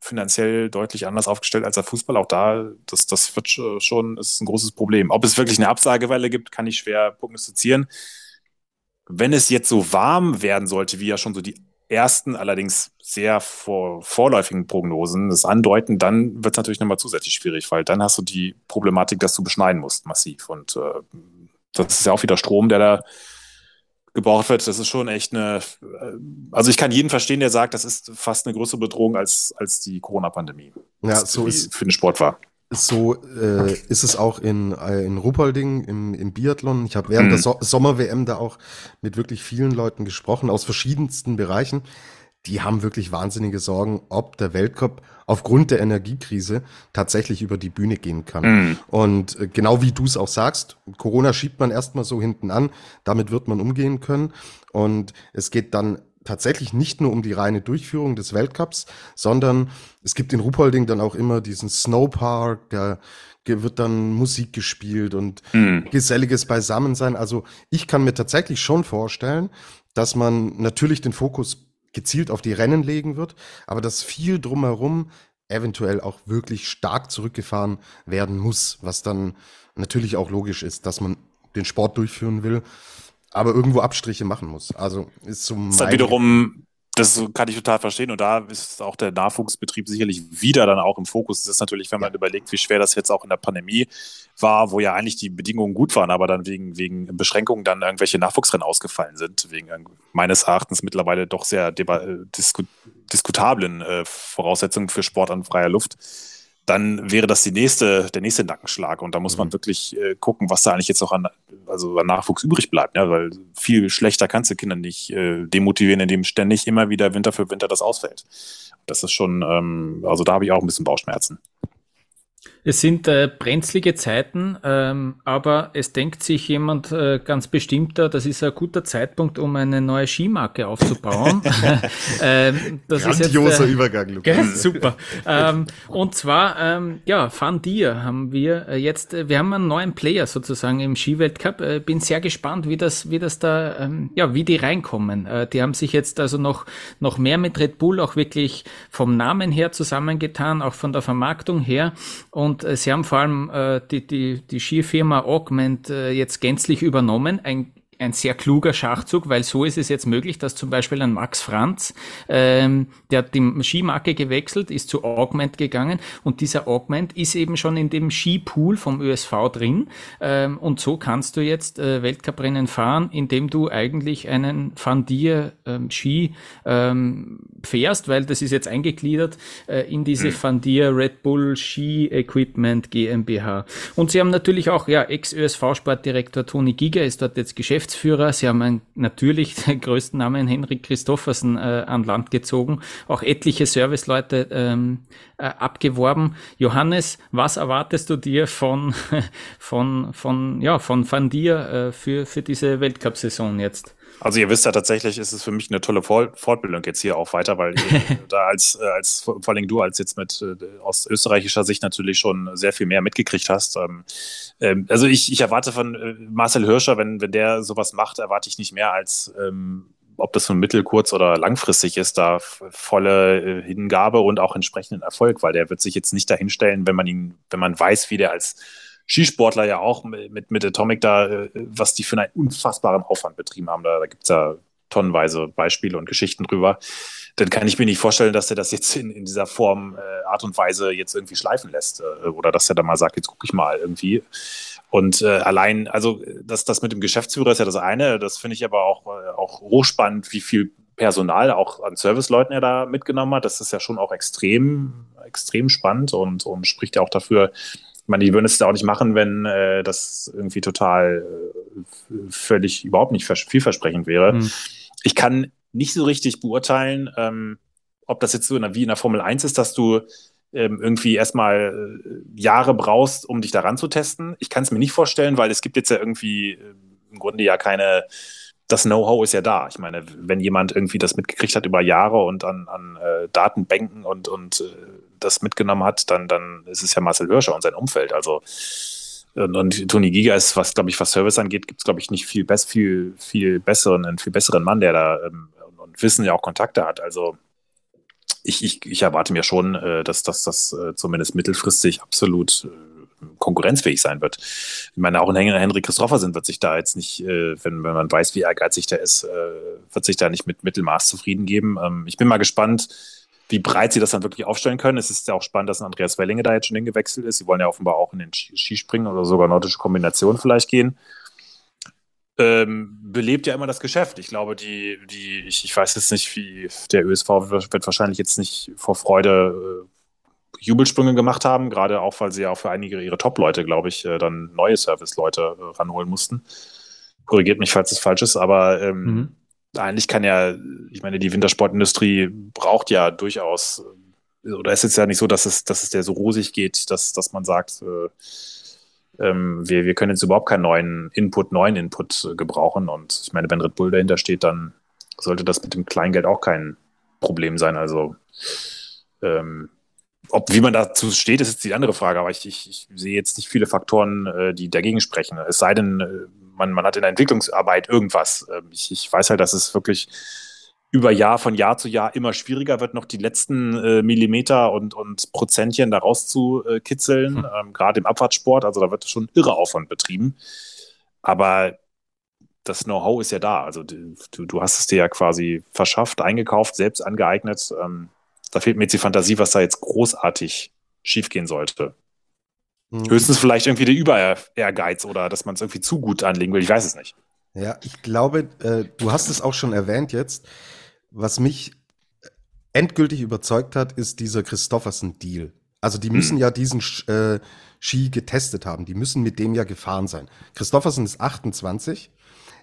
finanziell deutlich anders aufgestellt als der Fußball. Auch da, das, das wird schon, ist ein großes Problem. Ob es wirklich eine Absagewelle gibt, kann ich schwer prognostizieren. Wenn es jetzt so warm werden sollte, wie ja schon so die ersten, allerdings sehr vor, vorläufigen Prognosen das andeuten, dann wird es natürlich nochmal zusätzlich schwierig, weil dann hast du die Problematik, dass du beschneiden musst, massiv. Und äh, das ist ja auch wieder Strom, der da gebraucht wird. Das ist schon echt eine. Also ich kann jeden verstehen, der sagt, das ist fast eine größere Bedrohung als, als die Corona-Pandemie. Ja, so ist für den Sport war. So äh, ist es auch in, äh, in Ruppolding im, im Biathlon. Ich habe während mhm. der so Sommer-WM da auch mit wirklich vielen Leuten gesprochen aus verschiedensten Bereichen. Die haben wirklich wahnsinnige Sorgen, ob der Weltcup aufgrund der Energiekrise tatsächlich über die Bühne gehen kann. Mhm. Und äh, genau wie du es auch sagst, Corona schiebt man erstmal so hinten an, damit wird man umgehen können. Und es geht dann tatsächlich nicht nur um die reine Durchführung des Weltcups, sondern es gibt in Ruhpolding dann auch immer diesen Snowpark, da wird dann Musik gespielt und mhm. geselliges Beisammensein. Also ich kann mir tatsächlich schon vorstellen, dass man natürlich den Fokus gezielt auf die Rennen legen wird, aber dass viel drumherum eventuell auch wirklich stark zurückgefahren werden muss, was dann natürlich auch logisch ist, dass man den Sport durchführen will aber irgendwo Abstriche machen muss. Also ist zum. Ist dann wiederum, das kann ich total verstehen. Und da ist auch der Nachwuchsbetrieb sicherlich wieder dann auch im Fokus. Das ist natürlich, wenn man ja. überlegt, wie schwer das jetzt auch in der Pandemie war, wo ja eigentlich die Bedingungen gut waren, aber dann wegen, wegen Beschränkungen dann irgendwelche Nachwuchsrennen ausgefallen sind, wegen meines Erachtens mittlerweile doch sehr disku diskutablen äh, Voraussetzungen für Sport an freier Luft dann wäre das die nächste, der nächste Nackenschlag. Und da muss man mhm. wirklich äh, gucken, was da eigentlich jetzt noch an, also an Nachwuchs übrig bleibt. Ja? Weil viel schlechter kannst du Kinder nicht äh, demotivieren, indem ständig immer wieder Winter für Winter das ausfällt. Das ist schon, ähm, also da habe ich auch ein bisschen Bauchschmerzen. Es sind äh, brenzlige Zeiten, ähm, aber es denkt sich jemand äh, ganz bestimmter, das ist ein guter Zeitpunkt, um eine neue Skimarke aufzubauen. ähm, das Grandioser ist jetzt, äh, Übergang, Lukas. super. ähm, und zwar, ähm, ja, Van Dier haben wir äh, jetzt, äh, wir haben einen neuen Player sozusagen im Skiweltcup. Äh, bin sehr gespannt, wie das, wie das da, ähm, ja, wie die reinkommen. Äh, die haben sich jetzt also noch, noch mehr mit Red Bull auch wirklich vom Namen her zusammengetan, auch von der Vermarktung her. Und äh, sie haben vor allem äh, die, die, die Skifirma Augment äh, jetzt gänzlich übernommen. Ein ein sehr kluger Schachzug, weil so ist es jetzt möglich, dass zum Beispiel ein Max Franz, ähm, der hat die Skimarke gewechselt, ist zu Augment gegangen und dieser Augment ist eben schon in dem Skipool vom ÖSV drin ähm, und so kannst du jetzt äh, Weltcuprennen fahren, indem du eigentlich einen Van Dier ähm, Ski ähm, fährst, weil das ist jetzt eingegliedert äh, in diese mhm. Van Dier Red Bull Ski Equipment GmbH. Und sie haben natürlich auch, ja, Ex-ÖSV-Sportdirektor Toni Giger ist dort jetzt Geschäftsführer Geschäftsführer. Sie haben natürlich den größten Namen Henrik Christoffersen äh, an Land gezogen, auch etliche Serviceleute ähm, äh, abgeworben. Johannes, was erwartest du dir von, von, von, ja, von Van Dier äh, für, für diese Weltcup-Saison jetzt? Also ihr wisst ja tatsächlich, ist es für mich eine tolle Fortbildung jetzt hier auch weiter, weil da als, äh, als vor allem du als jetzt mit äh, aus österreichischer Sicht natürlich schon sehr viel mehr mitgekriegt hast. Ähm, ähm, also ich, ich erwarte von äh, Marcel Hirscher, wenn, wenn der sowas macht, erwarte ich nicht mehr als ähm, ob das von mittel-, kurz- oder langfristig ist, da volle Hingabe und auch entsprechenden Erfolg, weil der wird sich jetzt nicht dahinstellen, wenn man ihn, wenn man weiß, wie der als Skisportler ja auch mit, mit Atomic da, äh, was die für einen unfassbaren Aufwand betrieben haben. Da, da gibt es ja tonnenweise Beispiele und Geschichten drüber. Dann kann ich mir nicht vorstellen, dass er das jetzt in, in dieser Form, äh, Art und Weise jetzt irgendwie schleifen lässt. Äh, oder dass er da mal sagt, jetzt gucke ich mal irgendwie. Und äh, allein, also das, das mit dem Geschäftsführer ist ja das eine. Das finde ich aber auch, äh, auch hochspannend, wie viel Personal auch an Serviceleuten er da mitgenommen hat. Das ist ja schon auch extrem, extrem spannend und, und spricht ja auch dafür, meine, die würden es da auch nicht machen, wenn äh, das irgendwie total äh, völlig überhaupt nicht vielversprechend wäre. Mhm. Ich kann nicht so richtig beurteilen, ähm, ob das jetzt so in der, wie in der Formel 1 ist, dass du ähm, irgendwie erstmal äh, Jahre brauchst, um dich daran zu testen. Ich kann es mir nicht vorstellen, weil es gibt jetzt ja irgendwie äh, im Grunde ja keine das Know-how ist ja da. Ich meine, wenn jemand irgendwie das mitgekriegt hat über Jahre und an, an äh, Datenbänken und, und äh, das mitgenommen hat, dann, dann ist es ja Marcel Hirscher und sein Umfeld. Also und, und Toni Giga ist, was glaube ich, was Service angeht, gibt es glaube ich nicht viel, bess, viel, viel besseren, einen viel besseren Mann, der da ähm, und Wissen ja auch Kontakte hat. Also ich, ich, ich erwarte mir schon, äh, dass das äh, zumindest mittelfristig absolut äh, konkurrenzfähig sein wird. Ich meine, auch ein Henry Christoffersen wird sich da jetzt nicht, äh, wenn, wenn man weiß, wie ehrgeizig der ist, äh, wird sich da nicht mit Mittelmaß zufrieden geben. Ähm, ich bin mal gespannt, wie breit sie das dann wirklich aufstellen können. Es ist ja auch spannend, dass Andreas Wellinge da jetzt schon hingewechselt ist. Sie wollen ja offenbar auch in den Skispringen oder sogar nordische Kombinationen vielleicht gehen. Ähm, belebt ja immer das Geschäft. Ich glaube, die, die, ich, ich weiß jetzt nicht, wie der ÖSV wird wahrscheinlich jetzt nicht vor Freude äh, Jubelsprünge gemacht haben, gerade auch, weil sie ja auch für einige ihre Top-Leute, glaube ich, äh, dann neue Service-Leute äh, ranholen mussten. Korrigiert mich, falls es falsch ist, aber ähm, mhm eigentlich kann ja, ich meine, die Wintersportindustrie braucht ja durchaus, oder es ist ja nicht so, dass es, dass es der so rosig geht, dass, dass man sagt, äh, ähm, wir, wir können jetzt überhaupt keinen neuen Input, neuen Input äh, gebrauchen. Und ich meine, wenn Red Bull dahinter steht, dann sollte das mit dem Kleingeld auch kein Problem sein. Also ähm, ob wie man dazu steht, ist jetzt die andere Frage, aber ich, ich, ich sehe jetzt nicht viele Faktoren, äh, die dagegen sprechen. Es sei denn, äh, man, man hat in der Entwicklungsarbeit irgendwas. Ähm, ich, ich weiß halt, dass es wirklich über Jahr von Jahr zu Jahr immer schwieriger wird, noch die letzten äh, Millimeter und, und Prozentchen da rauszukitzeln, hm. ähm, gerade im Abfahrtssport. Also da wird schon irre Aufwand betrieben. Aber das Know-how ist ja da. Also du, du hast es dir ja quasi verschafft, eingekauft, selbst angeeignet. Ähm, da fehlt mir jetzt die Fantasie, was da jetzt großartig schiefgehen sollte. Mhm. Höchstens vielleicht irgendwie der Über-Ehrgeiz oder dass man es irgendwie zu gut anlegen will. Ich weiß es nicht. Ja, ich glaube, äh, du hast es auch schon erwähnt jetzt. Was mich endgültig überzeugt hat, ist dieser Christoffersen-Deal. Also die müssen mhm. ja diesen äh, Ski getestet haben. Die müssen mit dem ja gefahren sein. Christoffersen ist 28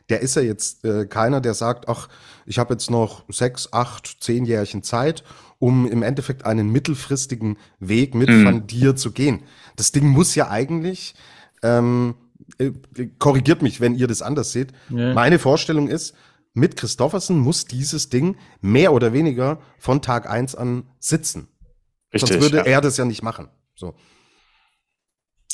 der ist ja jetzt äh, keiner, der sagt, ach, ich habe jetzt noch sechs, acht, zehn Jährchen Zeit, um im Endeffekt einen mittelfristigen Weg mit mhm. Van dir zu gehen. Das Ding muss ja eigentlich, ähm, äh, korrigiert mich, wenn ihr das anders seht. Ja. Meine Vorstellung ist, mit Christoffersen muss dieses Ding mehr oder weniger von Tag eins an sitzen. Richtig, Sonst würde ja. er das ja nicht machen. So.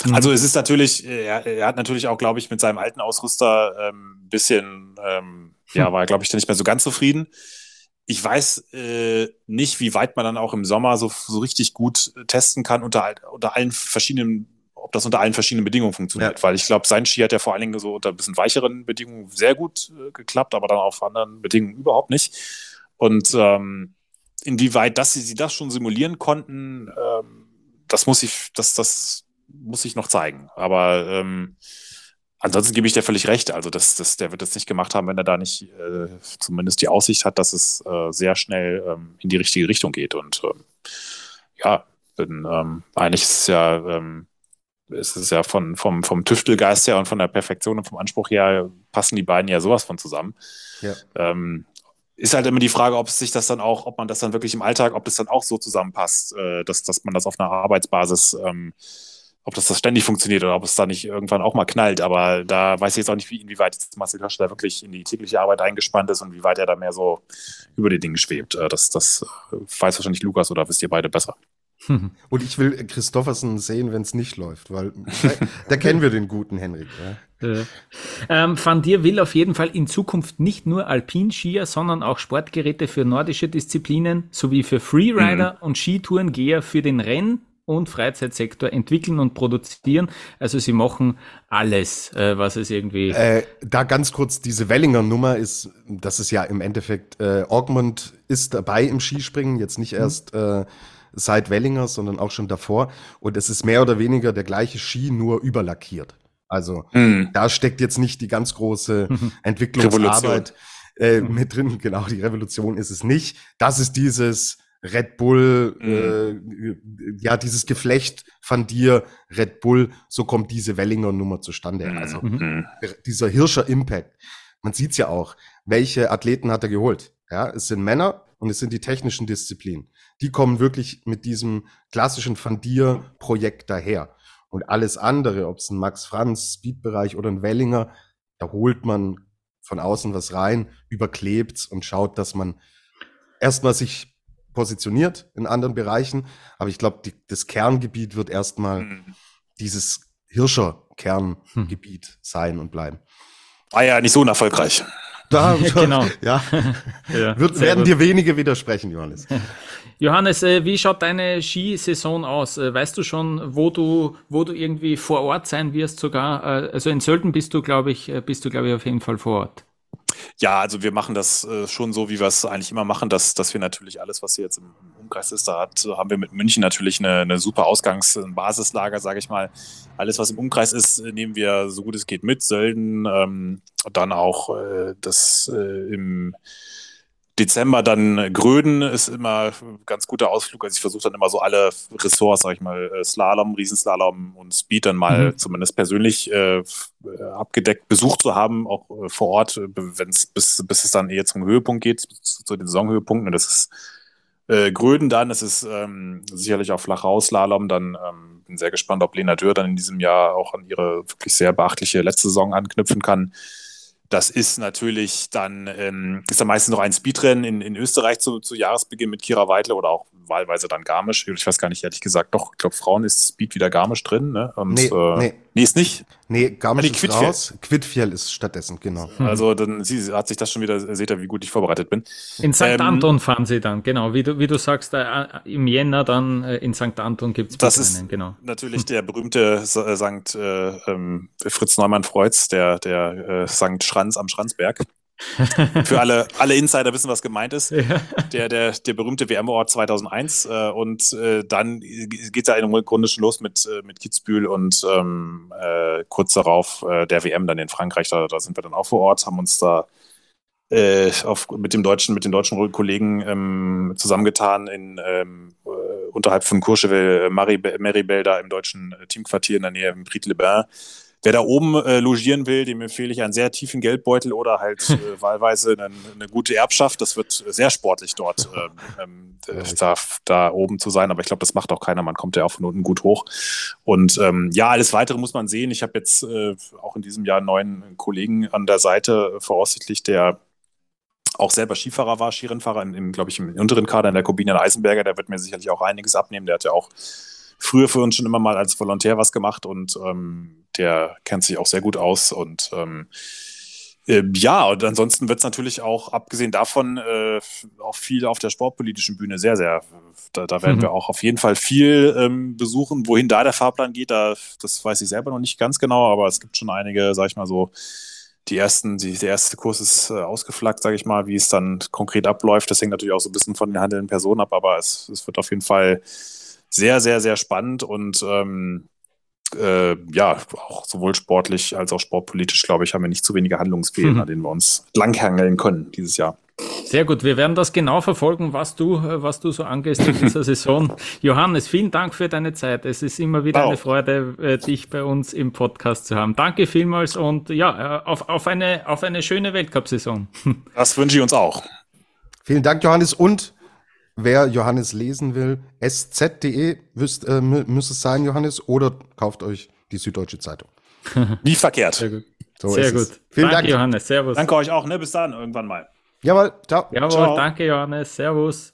Mhm. Also es ist natürlich, er, er hat natürlich auch, glaube ich, mit seinem alten Ausrüster ein ähm, bisschen, ähm, ja, hm. war, glaube ich, nicht mehr so ganz zufrieden. Ich weiß äh, nicht, wie weit man dann auch im Sommer so, so richtig gut testen kann unter, unter allen verschiedenen, ob das unter allen verschiedenen Bedingungen funktioniert. Ja. Weil ich glaube, sein Ski hat ja vor allen Dingen so unter ein bisschen weicheren Bedingungen sehr gut äh, geklappt, aber dann auf anderen Bedingungen überhaupt nicht. Und ähm, inwieweit dass sie, sie das schon simulieren konnten, ähm, das muss ich, das, das muss ich noch zeigen. Aber ähm, ansonsten gebe ich dir völlig recht. Also das, das, der wird es nicht gemacht haben, wenn er da nicht äh, zumindest die Aussicht hat, dass es äh, sehr schnell ähm, in die richtige Richtung geht. Und ähm, ja, bin, ähm, eigentlich ist es ja, ähm, ist es ja von, vom, vom Tüftelgeist her und von der Perfektion und vom Anspruch her passen die beiden ja sowas von zusammen. Ja. Ähm, ist halt immer die Frage, ob es sich das dann auch, ob man das dann wirklich im Alltag, ob das dann auch so zusammenpasst, äh, dass, dass man das auf einer Arbeitsbasis ähm, ob das, das ständig funktioniert oder ob es da nicht irgendwann auch mal knallt. Aber da weiß ich jetzt auch nicht, wie, inwieweit Marcel Hirsch da wirklich in die tägliche Arbeit eingespannt ist und wie weit er da mehr so über die Dinge schwebt. Äh, das, das äh, weiß wahrscheinlich Lukas oder wisst ihr beide besser. Und ich will Christoffersen sehen, wenn es nicht läuft, weil da, da, kennen wir den guten Henrik. Ja. Ja. Ähm, Van Dir will auf jeden Fall in Zukunft nicht nur Alpinskier, sondern auch Sportgeräte für nordische Disziplinen sowie für Freerider mhm. und Skitourengeher für den Renn- und Freizeitsektor entwickeln und produzieren. Also sie machen alles, äh, was es irgendwie. Äh, da ganz kurz diese Wellinger Nummer ist, das ist ja im Endeffekt, äh, Augmund ist dabei im Skispringen, jetzt nicht mhm. erst äh, seit Wellinger, sondern auch schon davor. Und es ist mehr oder weniger der gleiche Ski, nur überlackiert. Also mhm. da steckt jetzt nicht die ganz große Entwicklungsarbeit äh, mhm. mit drin. Genau, die Revolution ist es nicht. Das ist dieses Red Bull, mhm. äh, ja, dieses Geflecht von dir, Red Bull, so kommt diese Wellinger Nummer zustande. Mhm. Also mhm. dieser Hirscher Impact. Man sieht's ja auch. Welche Athleten hat er geholt? Ja, es sind Männer und es sind die technischen Disziplinen. Die kommen wirklich mit diesem klassischen Van dir Projekt daher. Und alles andere, ob es ein Max Franz Speedbereich oder ein Wellinger, da holt man von außen was rein, überklebt's und schaut, dass man erstmal sich positioniert in anderen Bereichen. Aber ich glaube, das Kerngebiet wird erstmal mhm. dieses Hirscher Kerngebiet hm. sein und bleiben. War ja nicht so unerfolgreich. Da, genau. Ja, ja Wird, werden gut. dir wenige widersprechen, Johannes. Johannes, äh, wie schaut deine Skisaison aus? Äh, weißt du schon, wo du, wo du irgendwie vor Ort sein wirst sogar? Äh, also in Sölden bist du, glaube ich, bist du, glaube ich, auf jeden Fall vor Ort. Ja, also wir machen das äh, schon so, wie wir es eigentlich immer machen, dass, dass wir natürlich alles, was hier jetzt im, Umkreis ist, da hat, haben wir mit München natürlich eine, eine super Ausgangs-, Basislager, sage ich mal. Alles, was im Umkreis ist, nehmen wir so gut es geht mit. Sölden, ähm, dann auch äh, das äh, im Dezember dann Gröden ist immer ein ganz guter Ausflug. Also ich versuche dann immer so alle Ressorts, sag ich mal, äh, Slalom, Riesenslalom und Speed dann mal mhm. zumindest persönlich äh, abgedeckt besucht zu haben, auch äh, vor Ort, wenn es bis, bis es dann eher zum Höhepunkt geht, zu, zu den Saisonhöhepunkten. Das ist äh, Gröden dann, das ist ähm, sicherlich auch Flachausslalom. Dann ähm, bin sehr gespannt, ob Lena Dürr dann in diesem Jahr auch an ihre wirklich sehr beachtliche letzte Saison anknüpfen kann. Das ist natürlich dann, ähm, ist da meistens noch ein Speedrennen in, in Österreich zu, zu Jahresbeginn mit Kira Weidle oder auch wahlweise dann Garmisch. Ich weiß gar nicht, ehrlich gesagt, doch, ich glaube, Frauen ist Speed wieder Garmisch drin. Ne? Und, nee, äh, nee. nee, ist nicht. Nee, Garmisch nee, ist raus. Quidfiel ist stattdessen, genau. Hm. Also dann sie, hat sich das schon wieder, seht ihr, wie gut ich vorbereitet bin. In St. Ähm, Anton fahren sie dann, genau. Wie du, wie du sagst, äh, im Jänner dann äh, in St. Anton gibt es Das ist genau. natürlich der berühmte äh, St. Äh, ähm, Fritz Neumann-Freuz, der, der äh, St. Schranz am Schranzberg. Für alle, alle Insider wissen, was gemeint ist. Ja. Der, der, der berühmte WM-Ort 2001. Äh, und äh, dann geht es ja im Grunde schon los mit, äh, mit Kitzbühel und ähm, äh, kurz darauf äh, der WM dann in Frankreich. Da, da sind wir dann auch vor Ort, haben uns da äh, auf, mit, dem deutschen, mit den deutschen Kollegen ähm, zusammengetan in ähm, unterhalb von Courchevel, Maribel, da im deutschen Teamquartier in der Nähe im Prix-le-Bain Wer da oben äh, logieren will, dem empfehle ich einen sehr tiefen Geldbeutel oder halt äh, wahlweise eine, eine, gute Erbschaft. Das wird sehr sportlich dort, ähm, ähm, da, da oben zu sein. Aber ich glaube, das macht auch keiner. Man kommt ja auch von unten gut hoch. Und ähm, ja, alles Weitere muss man sehen. Ich habe jetzt äh, auch in diesem Jahr einen neuen Kollegen an der Seite, voraussichtlich, der auch selber Skifahrer war, Skirennfahrer, im, im glaube ich, im unteren Kader in der Corbinian Eisenberger. Der wird mir sicherlich auch einiges abnehmen. Der hat ja auch früher für uns schon immer mal als Volontär was gemacht und ähm, der kennt sich auch sehr gut aus und ähm, äh, ja, und ansonsten wird es natürlich auch, abgesehen davon, äh, auch viel auf der sportpolitischen Bühne sehr, sehr, da, da werden mhm. wir auch auf jeden Fall viel ähm, besuchen. Wohin da der Fahrplan geht, da, das weiß ich selber noch nicht ganz genau, aber es gibt schon einige, sag ich mal so, die ersten, die, der erste Kurs ist äh, ausgeflaggt, sage ich mal, wie es dann konkret abläuft. Das hängt natürlich auch so ein bisschen von den handelnden Personen ab, aber es, es wird auf jeden Fall sehr, sehr, sehr spannend und ähm, äh, ja, auch sowohl sportlich als auch sportpolitisch, glaube ich, haben wir nicht zu wenige Handlungsfehler, mhm. an denen wir uns langhangeln können dieses Jahr. Sehr gut, wir werden das genau verfolgen, was du, was du so angehst in dieser Saison. Johannes, vielen Dank für deine Zeit. Es ist immer wieder wow. eine Freude, äh, dich bei uns im Podcast zu haben. Danke vielmals und ja, äh, auf, auf, eine, auf eine schöne Weltcup-Saison. Das wünsche ich uns auch. Vielen Dank, Johannes, und wer Johannes lesen will, sz.de äh, müsste es sein, Johannes, oder kauft euch die Süddeutsche Zeitung. Wie verkehrt. Sehr gut. So Sehr gut. Vielen danke, Dank. Johannes. Servus. Danke euch auch, ne? Bis dann, irgendwann mal. Jawohl, ciao. Jawohl, ciao. danke, Johannes. Servus.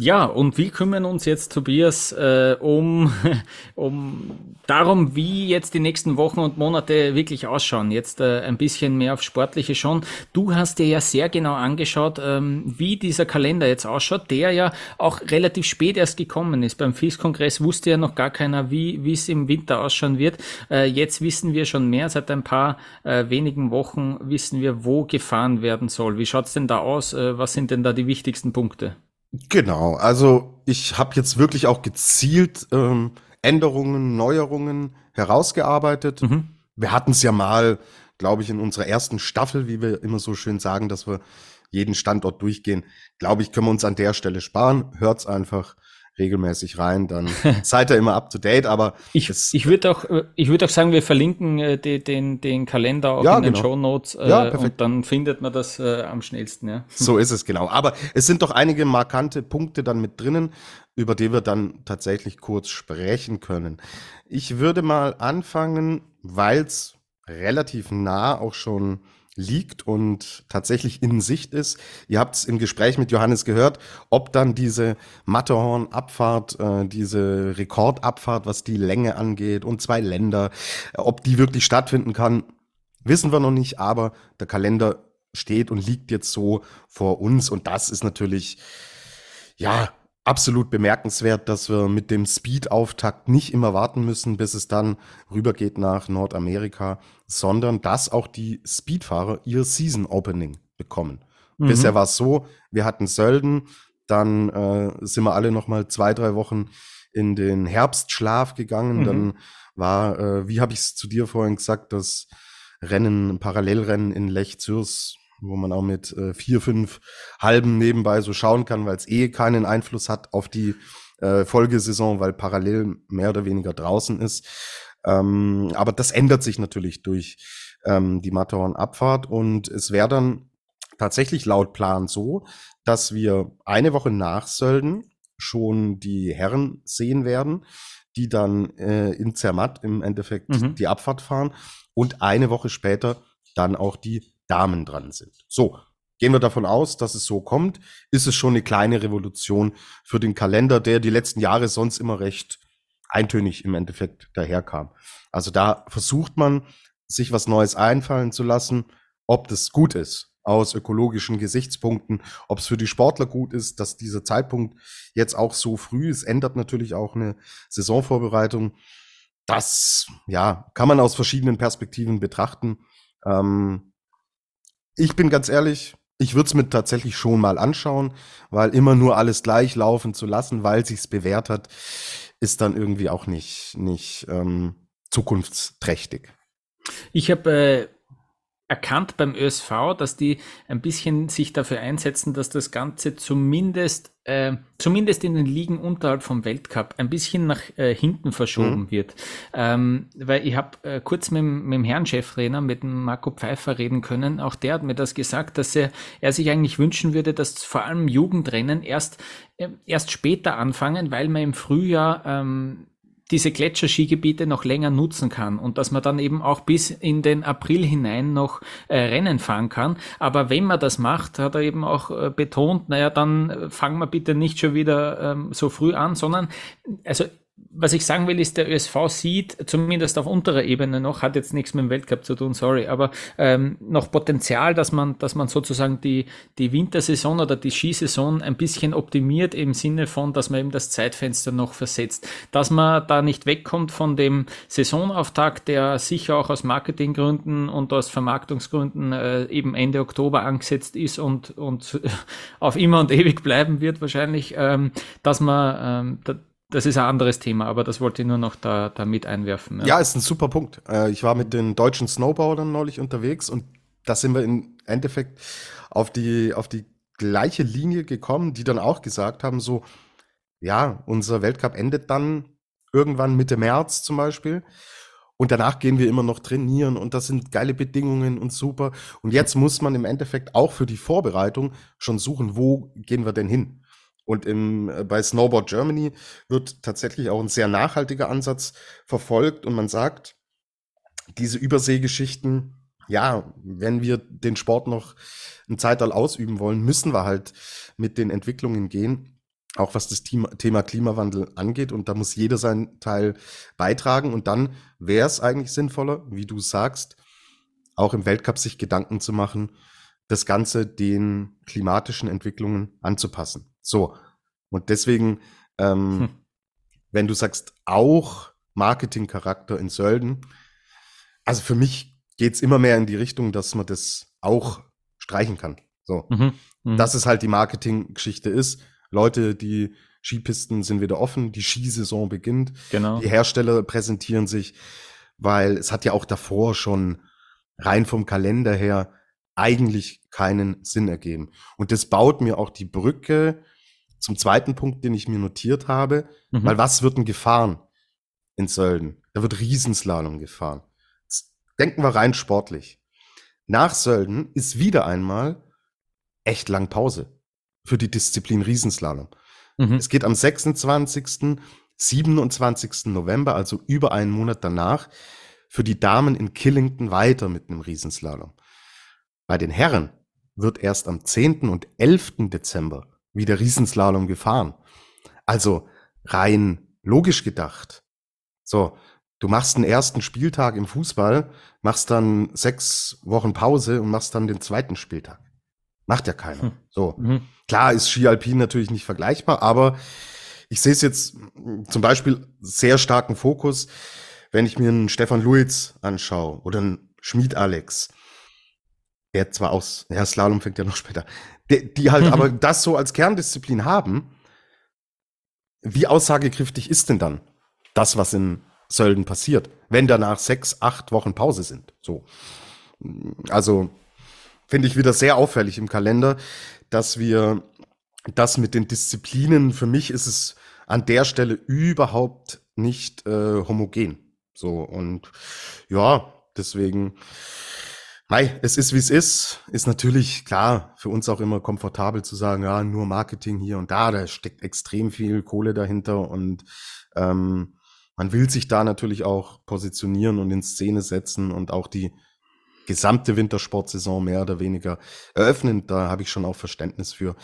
Ja, und wir kümmern uns jetzt, Tobias, äh, um, um darum, wie jetzt die nächsten Wochen und Monate wirklich ausschauen. Jetzt äh, ein bisschen mehr auf Sportliche schon. Du hast dir ja sehr genau angeschaut, ähm, wie dieser Kalender jetzt ausschaut, der ja auch relativ spät erst gekommen ist. Beim FIS-Kongress wusste ja noch gar keiner, wie wie es im Winter ausschauen wird. Äh, jetzt wissen wir schon mehr. Seit ein paar äh, wenigen Wochen wissen wir, wo gefahren werden soll. Wie schaut's denn da aus? Äh, was sind denn da die wichtigsten Punkte? Genau, also ich habe jetzt wirklich auch gezielt ähm, Änderungen, Neuerungen herausgearbeitet. Mhm. Wir hatten es ja mal, glaube ich, in unserer ersten Staffel, wie wir immer so schön sagen, dass wir jeden Standort durchgehen. Glaube ich, können wir uns an der Stelle sparen. Hört's einfach regelmäßig rein, dann seid ihr immer up to date. Aber ich, ich würde auch, ich würde auch sagen, wir verlinken äh, die, den, den Kalender auch ja, in den genau. Show Notes äh, ja, und dann findet man das äh, am schnellsten. Ja. So ist es genau. Aber es sind doch einige markante Punkte dann mit drinnen, über die wir dann tatsächlich kurz sprechen können. Ich würde mal anfangen, weil es relativ nah auch schon liegt und tatsächlich in Sicht ist. Ihr habt es im Gespräch mit Johannes gehört, ob dann diese Matterhorn-Abfahrt, äh, diese Rekordabfahrt, was die Länge angeht und zwei Länder, äh, ob die wirklich stattfinden kann, wissen wir noch nicht, aber der Kalender steht und liegt jetzt so vor uns und das ist natürlich, ja, absolut bemerkenswert, dass wir mit dem Speed-Auftakt nicht immer warten müssen, bis es dann rübergeht nach Nordamerika, sondern dass auch die Speedfahrer ihr Season Opening bekommen. Mhm. Bisher war es so, wir hatten Sölden, dann äh, sind wir alle noch mal zwei, drei Wochen in den Herbstschlaf gegangen. Mhm. Dann war, äh, wie habe ich es zu dir vorhin gesagt, das Rennen, Parallelrennen in Lech Zürs wo man auch mit äh, vier, fünf Halben nebenbei so schauen kann, weil es eh keinen Einfluss hat auf die äh, Folgesaison, weil parallel mehr oder weniger draußen ist. Ähm, aber das ändert sich natürlich durch ähm, die Matterhorn-Abfahrt und es wäre dann tatsächlich laut Plan so, dass wir eine Woche nach Sölden schon die Herren sehen werden, die dann äh, in Zermatt im Endeffekt mhm. die Abfahrt fahren und eine Woche später dann auch die Damen dran sind. So, gehen wir davon aus, dass es so kommt, ist es schon eine kleine Revolution für den Kalender, der die letzten Jahre sonst immer recht eintönig im Endeffekt daherkam. Also da versucht man, sich was Neues einfallen zu lassen, ob das gut ist aus ökologischen Gesichtspunkten, ob es für die Sportler gut ist, dass dieser Zeitpunkt jetzt auch so früh ist, ändert natürlich auch eine Saisonvorbereitung. Das, ja, kann man aus verschiedenen Perspektiven betrachten. Ähm, ich bin ganz ehrlich, ich würde es mir tatsächlich schon mal anschauen, weil immer nur alles gleich laufen zu lassen, weil sich's bewährt hat, ist dann irgendwie auch nicht, nicht ähm, zukunftsträchtig. Ich habe äh, erkannt beim ÖSV, dass die ein bisschen sich dafür einsetzen, dass das Ganze zumindest, äh, zumindest in den Ligen unterhalb vom Weltcup ein bisschen nach äh, hinten verschoben mhm. wird. Ähm, weil ich habe äh, kurz mit, mit dem Herrn Cheftrainer, mit dem Marco Pfeiffer reden können. Auch der hat mir das gesagt, dass er, er sich eigentlich wünschen würde, dass vor allem Jugendrennen erst, äh, erst später anfangen, weil man im Frühjahr ähm, diese Gletscherskigebiete noch länger nutzen kann und dass man dann eben auch bis in den April hinein noch äh, Rennen fahren kann. Aber wenn man das macht, hat er eben auch äh, betont, naja, dann äh, fangen wir bitte nicht schon wieder ähm, so früh an, sondern also was ich sagen will, ist, der ÖSV sieht, zumindest auf unterer Ebene noch, hat jetzt nichts mit dem Weltcup zu tun, sorry, aber ähm, noch Potenzial, dass man, dass man sozusagen die, die Wintersaison oder die Skisaison ein bisschen optimiert im Sinne von, dass man eben das Zeitfenster noch versetzt. Dass man da nicht wegkommt von dem Saisonauftakt, der sicher auch aus Marketinggründen und aus Vermarktungsgründen äh, eben Ende Oktober angesetzt ist und, und auf immer und ewig bleiben wird wahrscheinlich, ähm, dass man ähm, das ist ein anderes Thema, aber das wollte ich nur noch da, da mit einwerfen. Ja. ja, ist ein super Punkt. Äh, ich war mit den deutschen Snowboardern neulich unterwegs und da sind wir im Endeffekt auf die, auf die gleiche Linie gekommen, die dann auch gesagt haben, so, ja, unser Weltcup endet dann irgendwann Mitte März zum Beispiel. Und danach gehen wir immer noch trainieren und das sind geile Bedingungen und super. Und jetzt muss man im Endeffekt auch für die Vorbereitung schon suchen, wo gehen wir denn hin? Und im, äh, bei Snowboard Germany wird tatsächlich auch ein sehr nachhaltiger Ansatz verfolgt und man sagt, diese Überseegeschichten, ja, wenn wir den Sport noch ein Zeitalter ausüben wollen, müssen wir halt mit den Entwicklungen gehen, auch was das Thema Klimawandel angeht. Und da muss jeder seinen Teil beitragen. Und dann wäre es eigentlich sinnvoller, wie du sagst, auch im Weltcup sich Gedanken zu machen, das Ganze den klimatischen Entwicklungen anzupassen. So. Und deswegen, ähm, hm. wenn du sagst, auch Marketingcharakter in Sölden, also für mich geht's immer mehr in die Richtung, dass man das auch streichen kann. So. Mhm. Mhm. Dass es halt die Marketinggeschichte ist. Leute, die Skipisten sind wieder offen, die Skisaison beginnt. Genau. Die Hersteller präsentieren sich, weil es hat ja auch davor schon rein vom Kalender her eigentlich keinen Sinn ergeben. Und das baut mir auch die Brücke zum zweiten Punkt, den ich mir notiert habe, mhm. weil was wird denn gefahren in Sölden? Da wird Riesenslalom gefahren. Jetzt denken wir rein sportlich. Nach Sölden ist wieder einmal echt lang Pause für die Disziplin Riesenslalom. Mhm. Es geht am 26., 27. November, also über einen Monat danach, für die Damen in Killington weiter mit einem Riesenslalom. Bei den Herren wird erst am 10. und 11. Dezember wieder Riesenslalom gefahren. Also rein logisch gedacht. So, du machst den ersten Spieltag im Fußball, machst dann sechs Wochen Pause und machst dann den zweiten Spieltag. Macht ja keiner. Hm. So. Mhm. Klar ist Ski Alpin natürlich nicht vergleichbar, aber ich sehe es jetzt zum Beispiel sehr starken Fokus, wenn ich mir einen Stefan Luiz anschaue oder einen Schmied Alex, der zwar aus, ja, Slalom fängt ja noch später, die, die halt mhm. aber das so als Kerndisziplin haben, wie aussagekräftig ist denn dann das, was in Sölden passiert, wenn danach sechs, acht Wochen Pause sind? So. Also finde ich wieder sehr auffällig im Kalender, dass wir das mit den Disziplinen, für mich ist es an der Stelle überhaupt nicht äh, homogen. So und ja, deswegen Mei, es ist wie es ist. Ist natürlich klar für uns auch immer komfortabel zu sagen, ja, nur Marketing hier und da, da steckt extrem viel Kohle dahinter und ähm, man will sich da natürlich auch positionieren und in Szene setzen und auch die gesamte Wintersportsaison mehr oder weniger eröffnen. Da habe ich schon auch Verständnis für.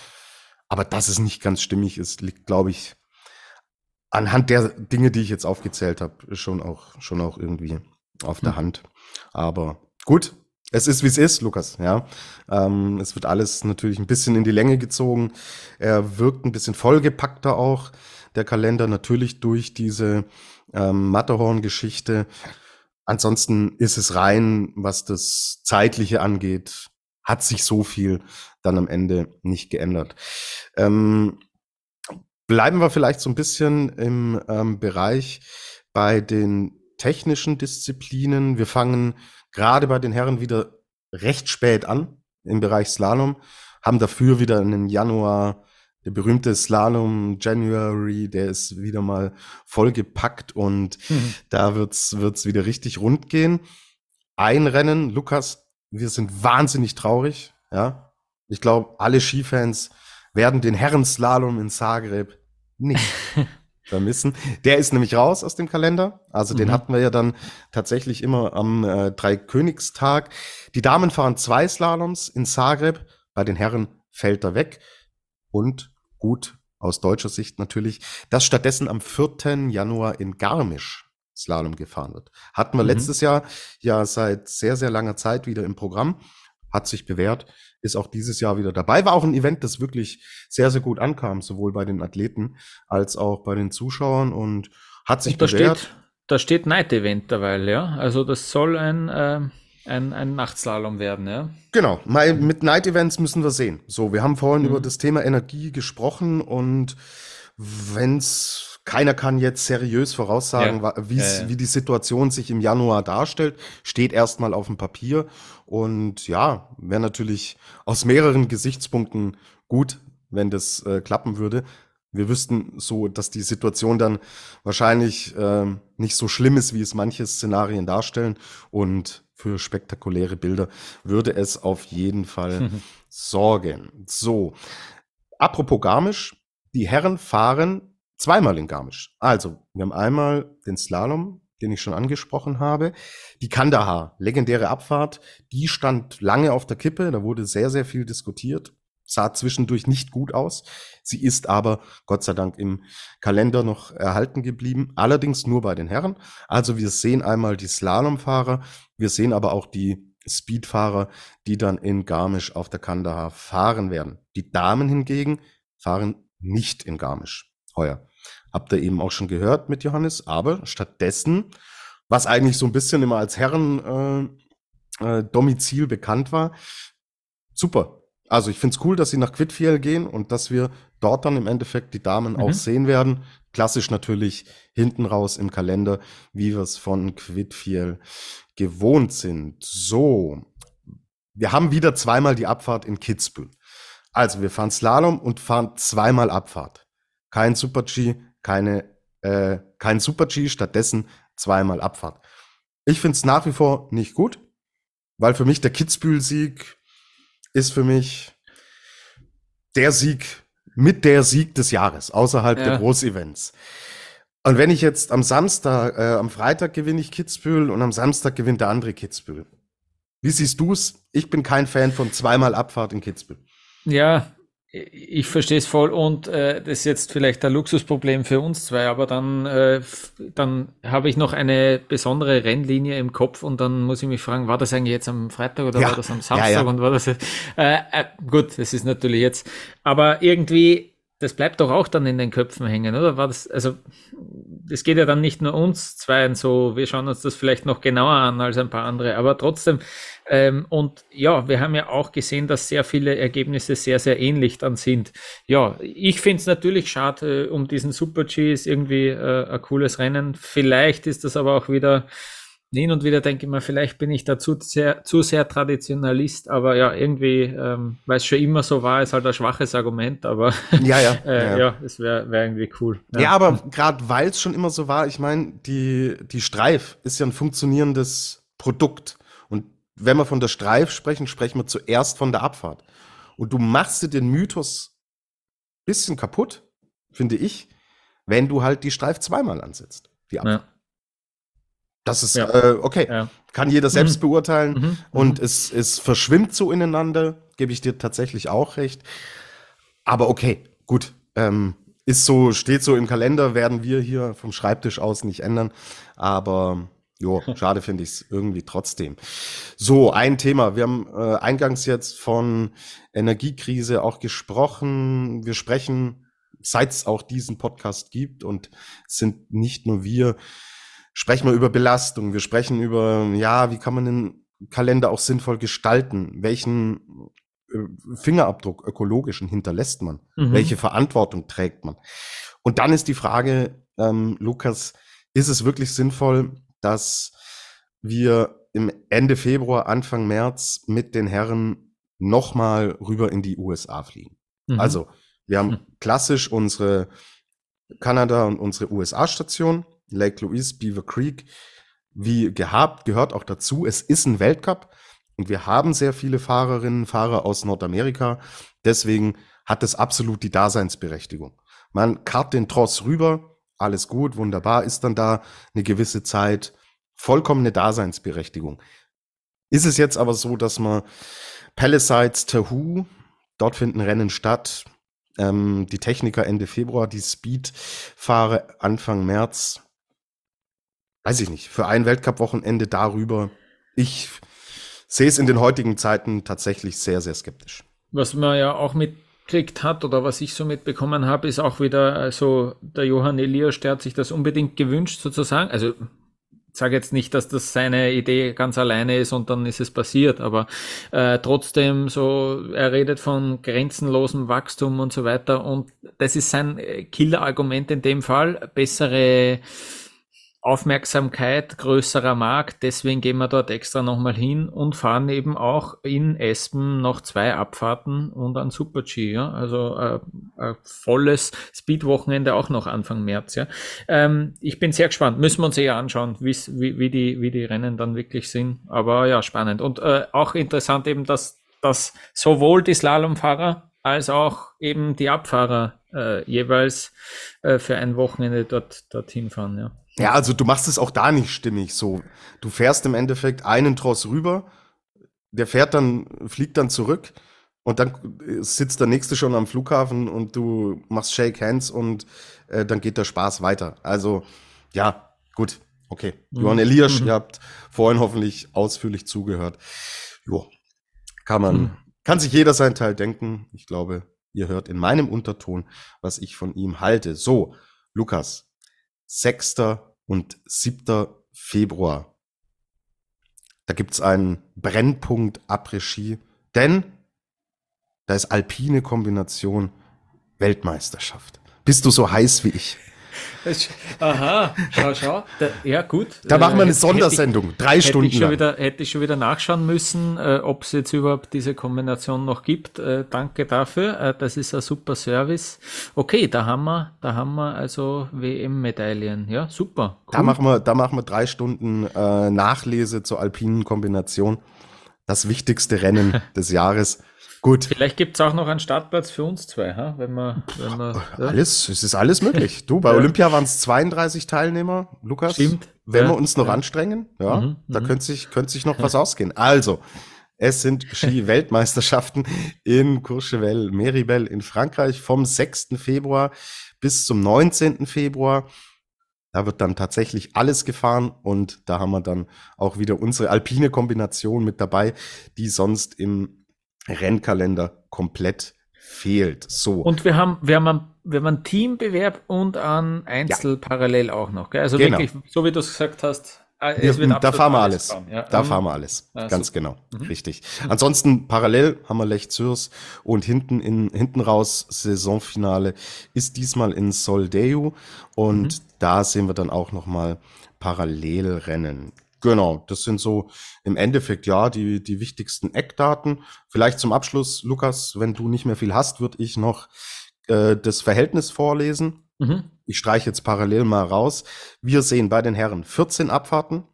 Aber dass es nicht ganz stimmig ist, liegt, glaube ich, anhand der Dinge, die ich jetzt aufgezählt habe, schon auch, schon auch irgendwie auf der hm. Hand. Aber gut, es ist, wie es ist, Lukas, ja. Ähm, es wird alles natürlich ein bisschen in die Länge gezogen. Er wirkt ein bisschen vollgepackter auch, der Kalender, natürlich durch diese ähm, Matterhorn-Geschichte. Ansonsten ist es rein, was das Zeitliche angeht, hat sich so viel dann am Ende nicht geändert. Ähm, bleiben wir vielleicht so ein bisschen im ähm, Bereich bei den technischen Disziplinen. Wir fangen gerade bei den Herren wieder recht spät an im Bereich Slalom, haben dafür wieder einen Januar, der berühmte Slalom January, der ist wieder mal vollgepackt und mhm. da wird's, wird's wieder richtig rund gehen. Ein Rennen, Lukas, wir sind wahnsinnig traurig, ja. Ich glaube, alle Skifans werden den Herrenslalom in Zagreb nicht vermissen. Der ist nämlich raus aus dem Kalender. Also mhm. den hatten wir ja dann tatsächlich immer am äh, Dreikönigstag. Die Damen fahren zwei Slaloms in Zagreb. Bei den Herren fällt er weg. Und gut, aus deutscher Sicht natürlich, dass stattdessen am 4. Januar in Garmisch Slalom gefahren wird. Hatten wir mhm. letztes Jahr ja seit sehr, sehr langer Zeit wieder im Programm. Hat sich bewährt ist auch dieses Jahr wieder dabei. War auch ein Event, das wirklich sehr, sehr gut ankam, sowohl bei den Athleten als auch bei den Zuschauern und hat sich und da bewährt. Steht, da steht Night Event derweil, ja. Also das soll ein, äh, ein, ein Nachtslalom werden, ja. Genau. Mal mit Night Events müssen wir sehen. So, wir haben vorhin mhm. über das Thema Energie gesprochen und wenn's keiner kann jetzt seriös voraussagen, ja. wie, ja, wie die Situation sich im Januar darstellt. Steht erstmal auf dem Papier. Und ja, wäre natürlich aus mehreren Gesichtspunkten gut, wenn das äh, klappen würde. Wir wüssten so, dass die Situation dann wahrscheinlich äh, nicht so schlimm ist, wie es manche Szenarien darstellen. Und für spektakuläre Bilder würde es auf jeden Fall sorgen. So, apropos Garmisch, die Herren fahren zweimal in Garmisch. Also, wir haben einmal den Slalom, den ich schon angesprochen habe. Die Kandahar, legendäre Abfahrt, die stand lange auf der Kippe, da wurde sehr, sehr viel diskutiert, sah zwischendurch nicht gut aus. Sie ist aber Gott sei Dank im Kalender noch erhalten geblieben, allerdings nur bei den Herren. Also wir sehen einmal die Slalomfahrer, wir sehen aber auch die Speedfahrer, die dann in Garmisch auf der Kandahar fahren werden. Die Damen hingegen fahren nicht in Garmisch heuer. Habt ihr eben auch schon gehört mit Johannes, aber stattdessen, was eigentlich so ein bisschen immer als Herren äh, äh, bekannt war, super. Also ich finde es cool, dass sie nach Quidfiel gehen und dass wir dort dann im Endeffekt die Damen mhm. auch sehen werden. Klassisch natürlich hinten raus im Kalender, wie wir es von Quidfiel gewohnt sind. So, wir haben wieder zweimal die Abfahrt in Kitzbühel. Also wir fahren Slalom und fahren zweimal Abfahrt kein Super-G, keine, äh, kein Super-G, stattdessen zweimal Abfahrt. Ich finde es nach wie vor nicht gut, weil für mich der Kitzbühel-Sieg ist für mich der Sieg mit der Sieg des Jahres, außerhalb ja. der Großevents. Und wenn ich jetzt am Samstag, äh, am Freitag gewinne ich Kitzbühel und am Samstag gewinnt der andere Kitzbühel. Wie siehst du's? Ich bin kein Fan von zweimal Abfahrt in Kitzbühel. Ja, ich verstehe es voll und äh, das ist jetzt vielleicht ein Luxusproblem für uns zwei, aber dann, äh, dann habe ich noch eine besondere Rennlinie im Kopf und dann muss ich mich fragen, war das eigentlich jetzt am Freitag oder Ja. war das am Samstag Ja, ja. und war das jetzt, äh, äh, gut, das ist natürlich jetzt, aber irgendwie, das bleibt doch auch dann in den Köpfen hängen, oder? War das, also, das geht ja dann nicht nur uns zweien so, wir schauen uns das vielleicht noch genauer an als ein paar andere, aber trotzdem, ähm, und ja, wir haben ja auch gesehen, dass sehr viele Ergebnisse sehr, sehr ähnlich dann sind. Ja, ich finde es natürlich schade äh, um diesen Super G, ist irgendwie äh, ein cooles Rennen. Vielleicht ist das aber auch wieder, hin und wieder denke ich mir, vielleicht bin ich da zu sehr, zu sehr Traditionalist, aber ja, irgendwie, ähm, weil es schon immer so war, ist halt ein schwaches Argument, aber Ja, ja. äh, ja, es wäre wär irgendwie cool. Ja, aber gerade weil es schon immer so war, ich meine, die, die Streif ist ja ein funktionierendes Produkt. Wenn wir von der Streif sprechen, sprechen wir zuerst von der Abfahrt. Und du machst dir den Mythos bisschen kaputt, finde ich, wenn du halt die Streif zweimal ansetzt. Die Abfahrt. ja, Das ist Ja. äh, okay. ja. Kann jeder selbst beurteilen. Mhm, Und es, es verschwimmt so ineinander, gebe ich dir tatsächlich auch recht. Aber okay, gut. Ähm, ist so, steht so im Kalender, werden wir hier vom Schreibtisch aus nicht ändern. Aber jo, schade finde ich es irgendwie trotzdem. So, ein Thema. Wir haben äh, eingangs jetzt von Energiekrise auch gesprochen. Wir sprechen, seit es auch diesen Podcast gibt und sind nicht nur wir, sprechen wir über Belastung, wir sprechen über, ja, wie kann man den Kalender auch sinnvoll gestalten? Welchen äh, Fingerabdruck ökologischen hinterlässt man? Mhm. Welche Verantwortung trägt man? Und dann ist die Frage, ähm, Lukas, ist es wirklich sinnvoll, dass wir im Ende Februar, Anfang März mit den Herren nochmal rüber in die USA fliegen? Mhm. Also, wir haben Hm. klassisch unsere Kanada und unsere USA-Station, Lake Louise, Beaver Creek, wie gehabt, gehört auch dazu. Es ist ein Weltcup und wir haben sehr viele Fahrerinnen, Fahrer aus Nordamerika. Deswegen hat es absolut die Daseinsberechtigung. Man karrt den Tross rüber, alles gut, wunderbar, ist dann da eine gewisse Zeit, vollkommene Daseinsberechtigung. Ist es jetzt aber so, dass man Palisades, Tahoe, dort finden Rennen statt, ähm, die Techniker Ende Februar, die Speed-Fahrer Anfang März. Weiß ich nicht. Für ein Weltcup-Wochenende darüber. Ich sehe es in den heutigen Zeiten tatsächlich sehr, sehr skeptisch. Was man ja auch mitgekriegt hat oder was ich so mitbekommen habe, ist auch wieder, also der Johann Elias, der hat sich das unbedingt gewünscht sozusagen. Also sage jetzt nicht, dass das seine Idee ganz alleine ist und dann ist es passiert, aber äh, trotzdem so, er redet von grenzenlosem Wachstum und so weiter und das ist sein äh, Killer-Argument in dem Fall, bessere Aufmerksamkeit, größerer Markt, deswegen gehen wir dort extra nochmal hin und fahren eben auch in Espen noch zwei Abfahrten und ein Super G, ja. Also äh, ein volles Speed-Wochenende auch noch Anfang März, ja. Ähm, ich bin sehr gespannt, müssen wir uns eher anschauen, wie, wie, die, wie die Rennen dann wirklich sind. Aber ja, spannend. Und äh, auch interessant eben, dass, dass sowohl die Slalomfahrer als auch eben die Abfahrer äh, jeweils äh, für ein Wochenende dort dorthin fahren, ja. Ja, also du machst es auch da nicht stimmig so. Du fährst im Endeffekt einen Tross rüber, der fährt dann, fliegt dann zurück und dann sitzt der nächste schon am Flughafen und du machst Shake Hands und äh, dann geht der Spaß weiter. Also, ja, gut, okay. Mhm. Johann Elias, Mhm. ihr habt vorhin hoffentlich ausführlich zugehört. Jo, kann man, Mhm. kann sich jeder sein Teil denken. Ich glaube, ihr hört in meinem Unterton, was ich von ihm halte. So, Lukas, 6. und 7. Februar. Da gibt's einen Brennpunkt Après-Ski, denn da ist alpine Kombination Weltmeisterschaft. Bist du so heiß wie ich? Aha, schau, schau. Da, ja, gut. Da machen wir eine Äh, hätte ich- Sondersendung, drei Stunden ich, schon lang. wieder, hätte ich schon wieder nachschauen müssen, äh, ob es jetzt überhaupt diese Kombination noch gibt. Äh, danke dafür. Äh, das ist ein super Service. Okay, da haben wir, da haben wir also WM-Medaillen. Ja, super. Da machen wir, da machen wir drei Stunden äh, Nachlese zur alpinen Kombination. Das wichtigste Rennen des Jahres. Gut. Vielleicht gibt es auch noch einen Startplatz für uns zwei, ha? wenn man. Wenn man ja. Alles, es ist alles möglich. Du, bei ja. Olympia waren es 32 Teilnehmer, Lukas. Stimmt. Wenn ja. wir uns noch anstrengen, ja, mhm. da mhm. könnte sich, könnte sich noch was ausgehen. Also, es sind Ski-Weltmeisterschaften in Courchevel, Meribel in Frankreich vom 6. Februar bis zum 19. Februar. Da wird dann tatsächlich alles gefahren und da haben wir dann auch wieder unsere alpine Kombination mit dabei, die sonst im Rennkalender komplett fehlt. So. Und wir haben, wir haben, einen, wir haben einen Teambewerb und einen Einzel ja. parallel auch noch. Gell? Also genau. wirklich, so wie du es gesagt hast, ah, wir, da fahren wir alles. Ja. Da mhm. fahren wir alles. Ja, Ganz super. genau. Mhm. Richtig. Ansonsten parallel haben wir Lech Zürs und hinten in, hinten raus Saisonfinale ist diesmal in Soldeu und mhm. da sehen wir dann auch nochmal Parallelrennen. Genau, das sind so im Endeffekt ja die, die wichtigsten Eckdaten. Vielleicht zum Abschluss, Lukas, wenn du nicht mehr viel hast, würde ich noch äh, das Verhältnis vorlesen. Mhm. Ich streiche jetzt parallel mal raus. Wir sehen bei den Herren 14 Abfahrten,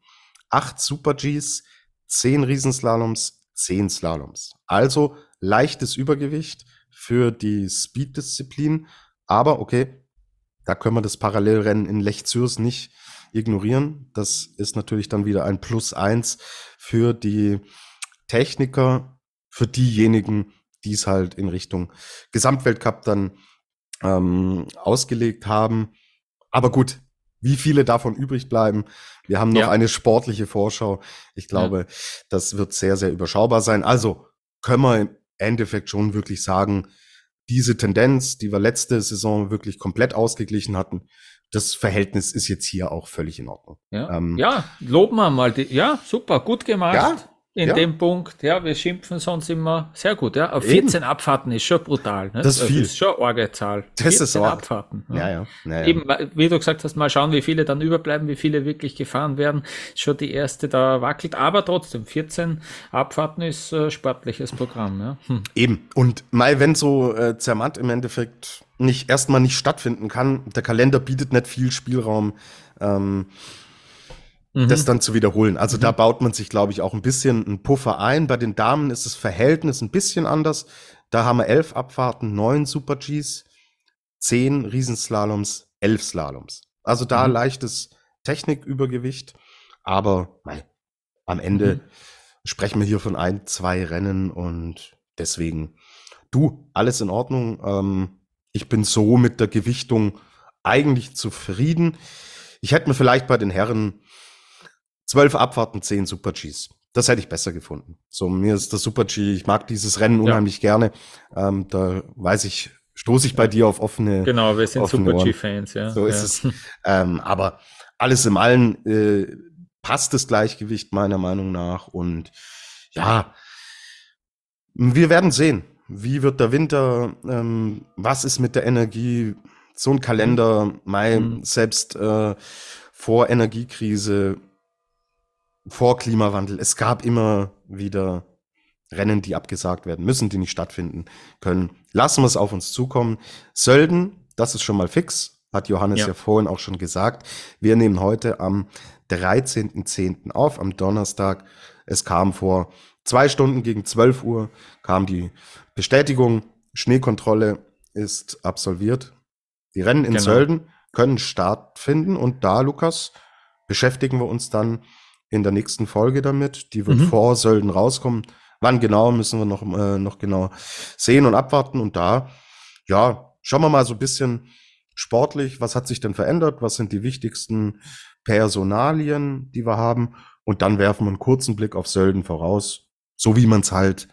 8 Super Gs, 10 Riesenslaloms, 10 Slaloms. Also leichtes Übergewicht für die Speed-Disziplin. Aber okay, da können wir das Parallelrennen in Lech Zürs nicht ignorieren. Das ist natürlich dann wieder ein Plus eins für die Techniker, für diejenigen, die es halt in Richtung Gesamtweltcup dann ähm, ausgelegt haben. Aber gut, wie viele davon übrig bleiben. Wir haben noch ja. eine sportliche Vorschau. Ich glaube, ja. das wird sehr, sehr überschaubar sein. Also können wir im Endeffekt schon wirklich sagen, diese Tendenz, die wir letzte Saison wirklich komplett ausgeglichen hatten, das Verhältnis ist jetzt hier auch völlig in Ordnung. Ja, ähm, ja loben wir mal. Die, ja, super, gut gemacht. Ja, in ja. dem Punkt, ja, wir schimpfen sonst immer sehr gut, ja. Auf 14 Eben. Abfahrten ist schon brutal. Ne? Das ist viel. Das ist schon arge Zahl. Das ist arg. Abfahrten. Ja. Ja, ja. ja. Eben, wie du gesagt hast, mal schauen, wie viele dann überbleiben, wie viele wirklich gefahren werden. Schon die erste da wackelt, aber trotzdem, 14 Abfahrten ist äh, sportliches Programm, ja. Hm. Eben. Und mal, wenn so äh, Zermatt im Endeffekt nicht erstmal nicht stattfinden kann, der Kalender bietet nicht viel Spielraum. Ähm, mhm. das dann zu wiederholen. Also mhm. da baut man sich, glaube ich, auch ein bisschen einen Puffer ein. Bei den Damen ist das Verhältnis ein bisschen anders. Da haben wir elf Abfahrten, neun Super Gs, zehn Riesenslaloms, elf Slaloms. Also da mhm. leichtes Technikübergewicht. Aber mei, am Ende mhm. sprechen wir hier von ein, zwei Rennen und deswegen, du, alles in Ordnung. Ähm, ich bin so mit der Gewichtung eigentlich zufrieden. Ich hätte mir vielleicht bei den Herren Zwölf Abfahrten, zehn Super Gs. Das hätte ich besser gefunden. So, mir ist das Super G, ich mag dieses Rennen unheimlich ja. gerne. Ähm, da weiß ich, stoße ich bei dir auf offene. Genau, wir sind Super G-Fans, ja. So ist ja. es. Ähm, aber alles im Allen äh, passt das Gleichgewicht meiner Meinung nach. Und ja, wir werden sehen. Wie wird der Winter? Ähm, was ist mit der Energie? So ein Kalender, Mai, mhm. selbst äh, vor Energiekrise vor Klimawandel. Es gab immer wieder Rennen, die abgesagt werden müssen, die nicht stattfinden können. Lassen wir es auf uns zukommen. Sölden, das ist schon mal fix, hat Johannes ja, ja vorhin auch schon gesagt. Wir nehmen heute am 13.10. auf, am Donnerstag. Es kam vor zwei Stunden gegen 12 Uhr, kam die Bestätigung, Schneekontrolle ist absolviert. Die Rennen in genau. Sölden können stattfinden und da, Lukas, beschäftigen wir uns dann in der nächsten Folge damit. Die wird mhm. vor Sölden rauskommen. Wann genau, müssen wir noch, äh, noch genau sehen und abwarten. Und da, ja, schauen wir mal so ein bisschen sportlich, was hat sich denn verändert? Was sind die wichtigsten Personalien, die wir haben? Und dann werfen wir einen kurzen Blick auf Sölden voraus, so wie man es halt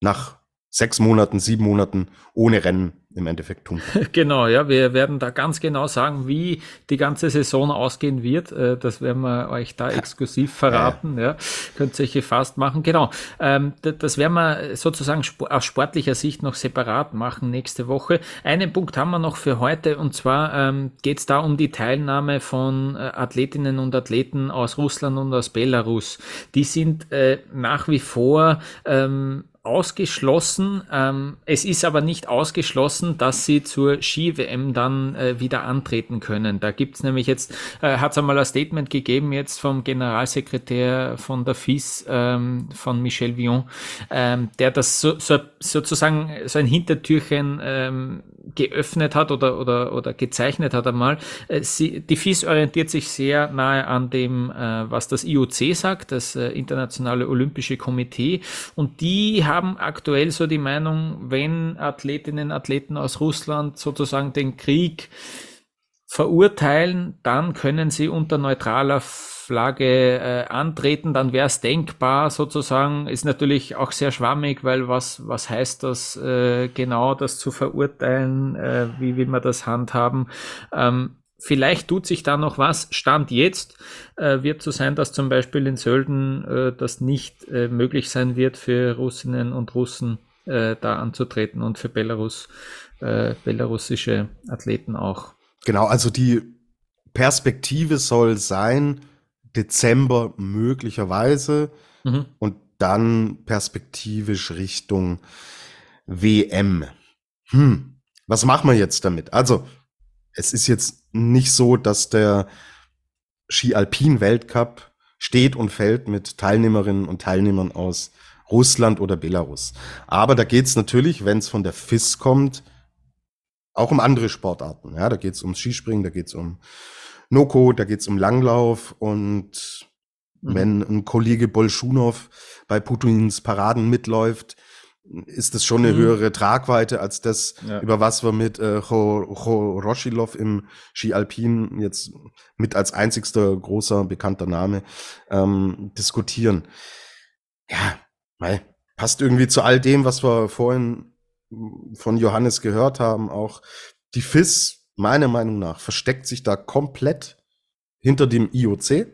nach sechs Monaten, sieben Monaten ohne Rennen im Endeffekt tun. Genau, ja, wir werden da ganz genau sagen, wie die ganze Saison ausgehen wird. Äh, das werden wir euch da exklusiv verraten. Ja, könnt ihr euch gefasst machen. Genau, ähm, das werden wir sozusagen aus sportlicher Sicht noch separat machen nächste Woche. Einen Punkt haben wir noch für heute und zwar ähm, geht es da um die Teilnahme von äh, Athletinnen und Athleten aus Russland und aus Belarus. Die sind äh, nach wie vor ähm, ausgeschlossen. Ähm, es ist aber nicht ausgeschlossen, dass sie zur Ski-WM dann äh, wieder antreten können. Da gibt's nämlich jetzt, äh, hat es einmal ein Statement gegeben jetzt vom Generalsekretär von der FIS, ähm, von Michel Vion, ähm, der das so, so, sozusagen so ein Hintertürchen ähm, geöffnet hat oder, oder, oder gezeichnet hat einmal. Äh, sie, die FIS orientiert sich sehr nahe an dem, äh, was das IOC sagt, das äh, Internationale Olympische Komitee. Und die haben aktuell so die Meinung, wenn Athletinnen, Athleten aus Russland sozusagen den Krieg verurteilen, dann können sie unter neutraler Flagge äh, antreten, dann wäre es denkbar sozusagen, ist natürlich auch sehr schwammig, weil was, was heißt das äh, genau, das zu verurteilen, äh, wie will man das handhaben? Ähm, vielleicht tut sich da noch was. Stand jetzt äh, wird so sein, dass zum Beispiel in Sölden äh, das nicht äh, möglich sein wird für Russinnen und Russen äh, da anzutreten und für Belarus, äh, belarussische Athleten auch. Genau, also die Perspektive soll sein, Dezember möglicherweise mhm. und dann perspektivisch Richtung WM. Hm, was machen wir jetzt damit? Also, es ist jetzt nicht so, dass der Ski Alpin Weltcup steht und fällt mit Teilnehmerinnen und Teilnehmern aus Russland oder Belarus. Aber da geht es natürlich, wenn es von der FIS kommt, auch um andere Sportarten. Ja, da geht es ums Skispringen, da geht es um Noko, da geht es um Langlauf und mhm. wenn ein Kollege Bolschunow bei Putins Paraden mitläuft, ist das schon eine mhm. höhere Tragweite als das, ja. über was wir mit äh, Roschilov im Ski Alpin jetzt mit als einzigster großer bekannter Name ähm, diskutieren. Ja, weil passt irgendwie zu all dem, was wir vorhin von Johannes gehört haben. Auch die FIS, meiner Meinung nach, versteckt sich da komplett hinter dem IOC.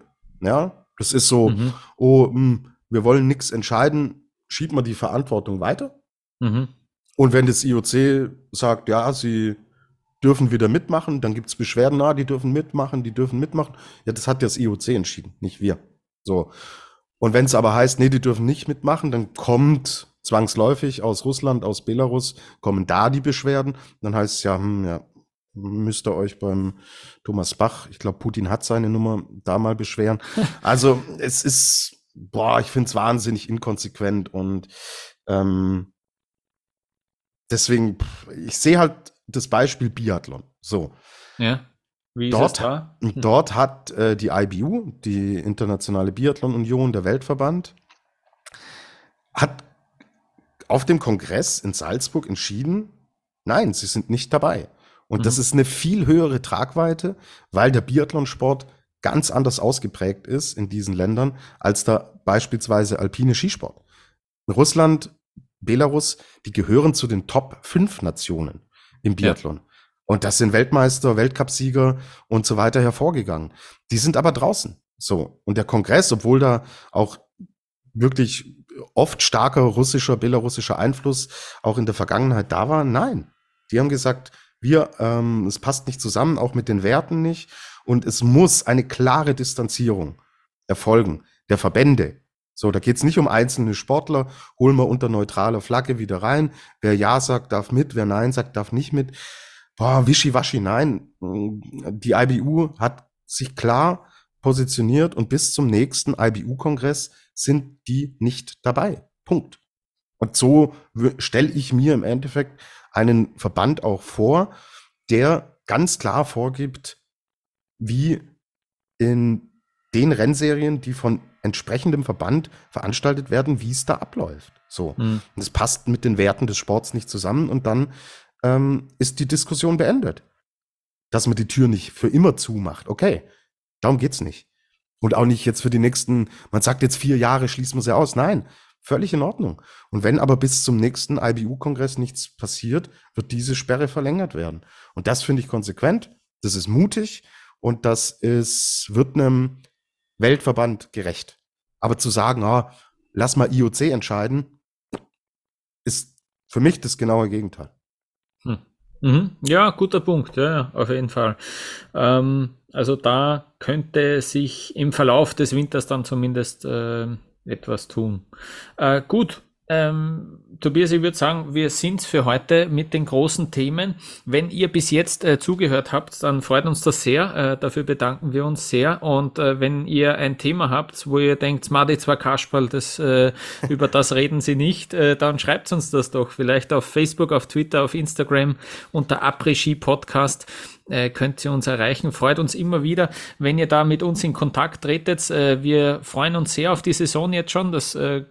Ja, das ist so, mhm. oh, mh, hm, wir wollen nichts entscheiden, schiebt man die Verantwortung weiter. Mhm. Und wenn das IOC sagt, ja, sie dürfen wieder mitmachen, dann gibt es Beschwerden, na, die dürfen mitmachen, die dürfen mitmachen. Ja, das hat das IOC entschieden, nicht wir. So. Und wenn es aber heißt, nee, die dürfen nicht mitmachen, dann kommt zwangsläufig aus Russland, aus Belarus, kommen da die Beschwerden. Dann heißt es ja, hm, ja, müsst ihr euch beim Thomas Bach, ich glaube, Putin hat seine Nummer da mal beschweren. Also es ist boah, ich finde es wahnsinnig inkonsequent und ähm, deswegen, ich sehe halt das Beispiel Biathlon. So. Ja. Wie dort, da? Hm. dort hat äh, die IBU, die Internationale Biathlon Union, der Weltverband, hat auf dem Kongress in Salzburg entschieden, nein, sie sind nicht dabei. Und mhm. das ist eine viel höhere Tragweite, weil der Biathlonsport ganz anders ausgeprägt ist in diesen Ländern als da beispielsweise alpine Skisport. Russland, Belarus, die gehören zu den Top 5 Nationen im Biathlon. Ja. Und das sind Weltmeister, Weltcupsieger und so weiter hervorgegangen. Die sind aber draußen. So. Und der Kongress, obwohl da auch wirklich oft starker russischer, belarussischer Einfluss auch in der Vergangenheit da war, nein. Die haben gesagt, wir, ähm, es passt nicht zusammen, auch mit den Werten nicht. Und es muss eine klare Distanzierung erfolgen der Verbände. So, da geht es nicht um einzelne Sportler, holen wir unter neutraler Flagge wieder rein. Wer Ja sagt, darf mit, wer Nein sagt, darf nicht mit. Boah, wischiwaschi, nein. Die IBU hat sich klar positioniert und bis zum nächsten IBU-Kongress sind die nicht dabei. Punkt. Und so stelle ich mir im Endeffekt einen Verband auch vor, der ganz klar vorgibt, wie in den Rennserien, die von entsprechendem Verband veranstaltet werden, wie es da abläuft. So. Mhm. Und es passt mit den Werten des Sports nicht zusammen und dann ähm, ist die Diskussion beendet. Dass man die Tür nicht für immer zumacht. Okay, darum geht's nicht. Und auch nicht jetzt für die nächsten, man sagt jetzt vier Jahre schließen wir sie aus. Nein, völlig in Ordnung. Und wenn aber bis zum nächsten IBU-Kongress nichts passiert, wird diese Sperre verlängert werden. Und das finde ich konsequent, das ist mutig und das ist, wird einem Weltverband gerecht. Aber zu sagen, ah, lass mal IOC entscheiden, ist für mich das genaue Gegenteil. Hm. Mhm. Ja, guter Punkt, ja, auf jeden Fall. Ähm, also da könnte sich im Verlauf des Winters dann zumindest äh, etwas tun. Äh, gut, ähm, Tobias, ich würde sagen, wir sind für heute mit den großen Themen. Wenn ihr bis jetzt äh, zugehört habt, dann freut uns das sehr. Äh, dafür bedanken wir uns sehr. Und äh, wenn ihr ein Thema habt, wo ihr denkt, Madi zwar Kasperl, das, äh, über das reden sie nicht, äh, dann schreibt uns das doch vielleicht auf Facebook, auf Twitter, auf Instagram unter Après-Ski Podcast äh, könnt ihr uns erreichen. Freut uns immer wieder, wenn ihr da mit uns in Kontakt tretet. Äh, wir freuen uns sehr auf die Saison jetzt schon. Das äh,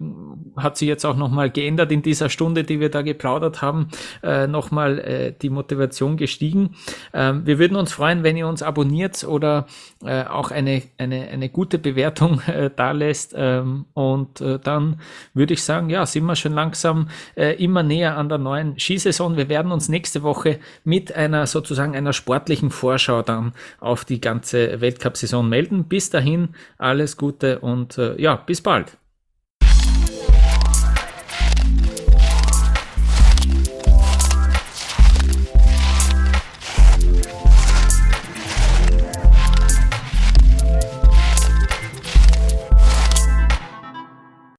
hat sich jetzt auch nochmal geändert in dieser Stunde, die wir da geplaudert haben. Äh, nochmal äh, die Motivation gestiegen. Ähm, wir würden uns freuen, wenn ihr uns abonniert oder äh, auch eine, eine, eine gute Bewertung äh, da lässt. Ähm, und äh, dann würde ich sagen, ja, sind wir schon langsam äh, immer näher an der neuen Skisaison. Wir werden uns nächste Woche mit einer sozusagen einer Sport sportlichen Vorschau dann auf die ganze Weltcup-Saison melden. Bis dahin alles Gute und äh, ja, bis bald.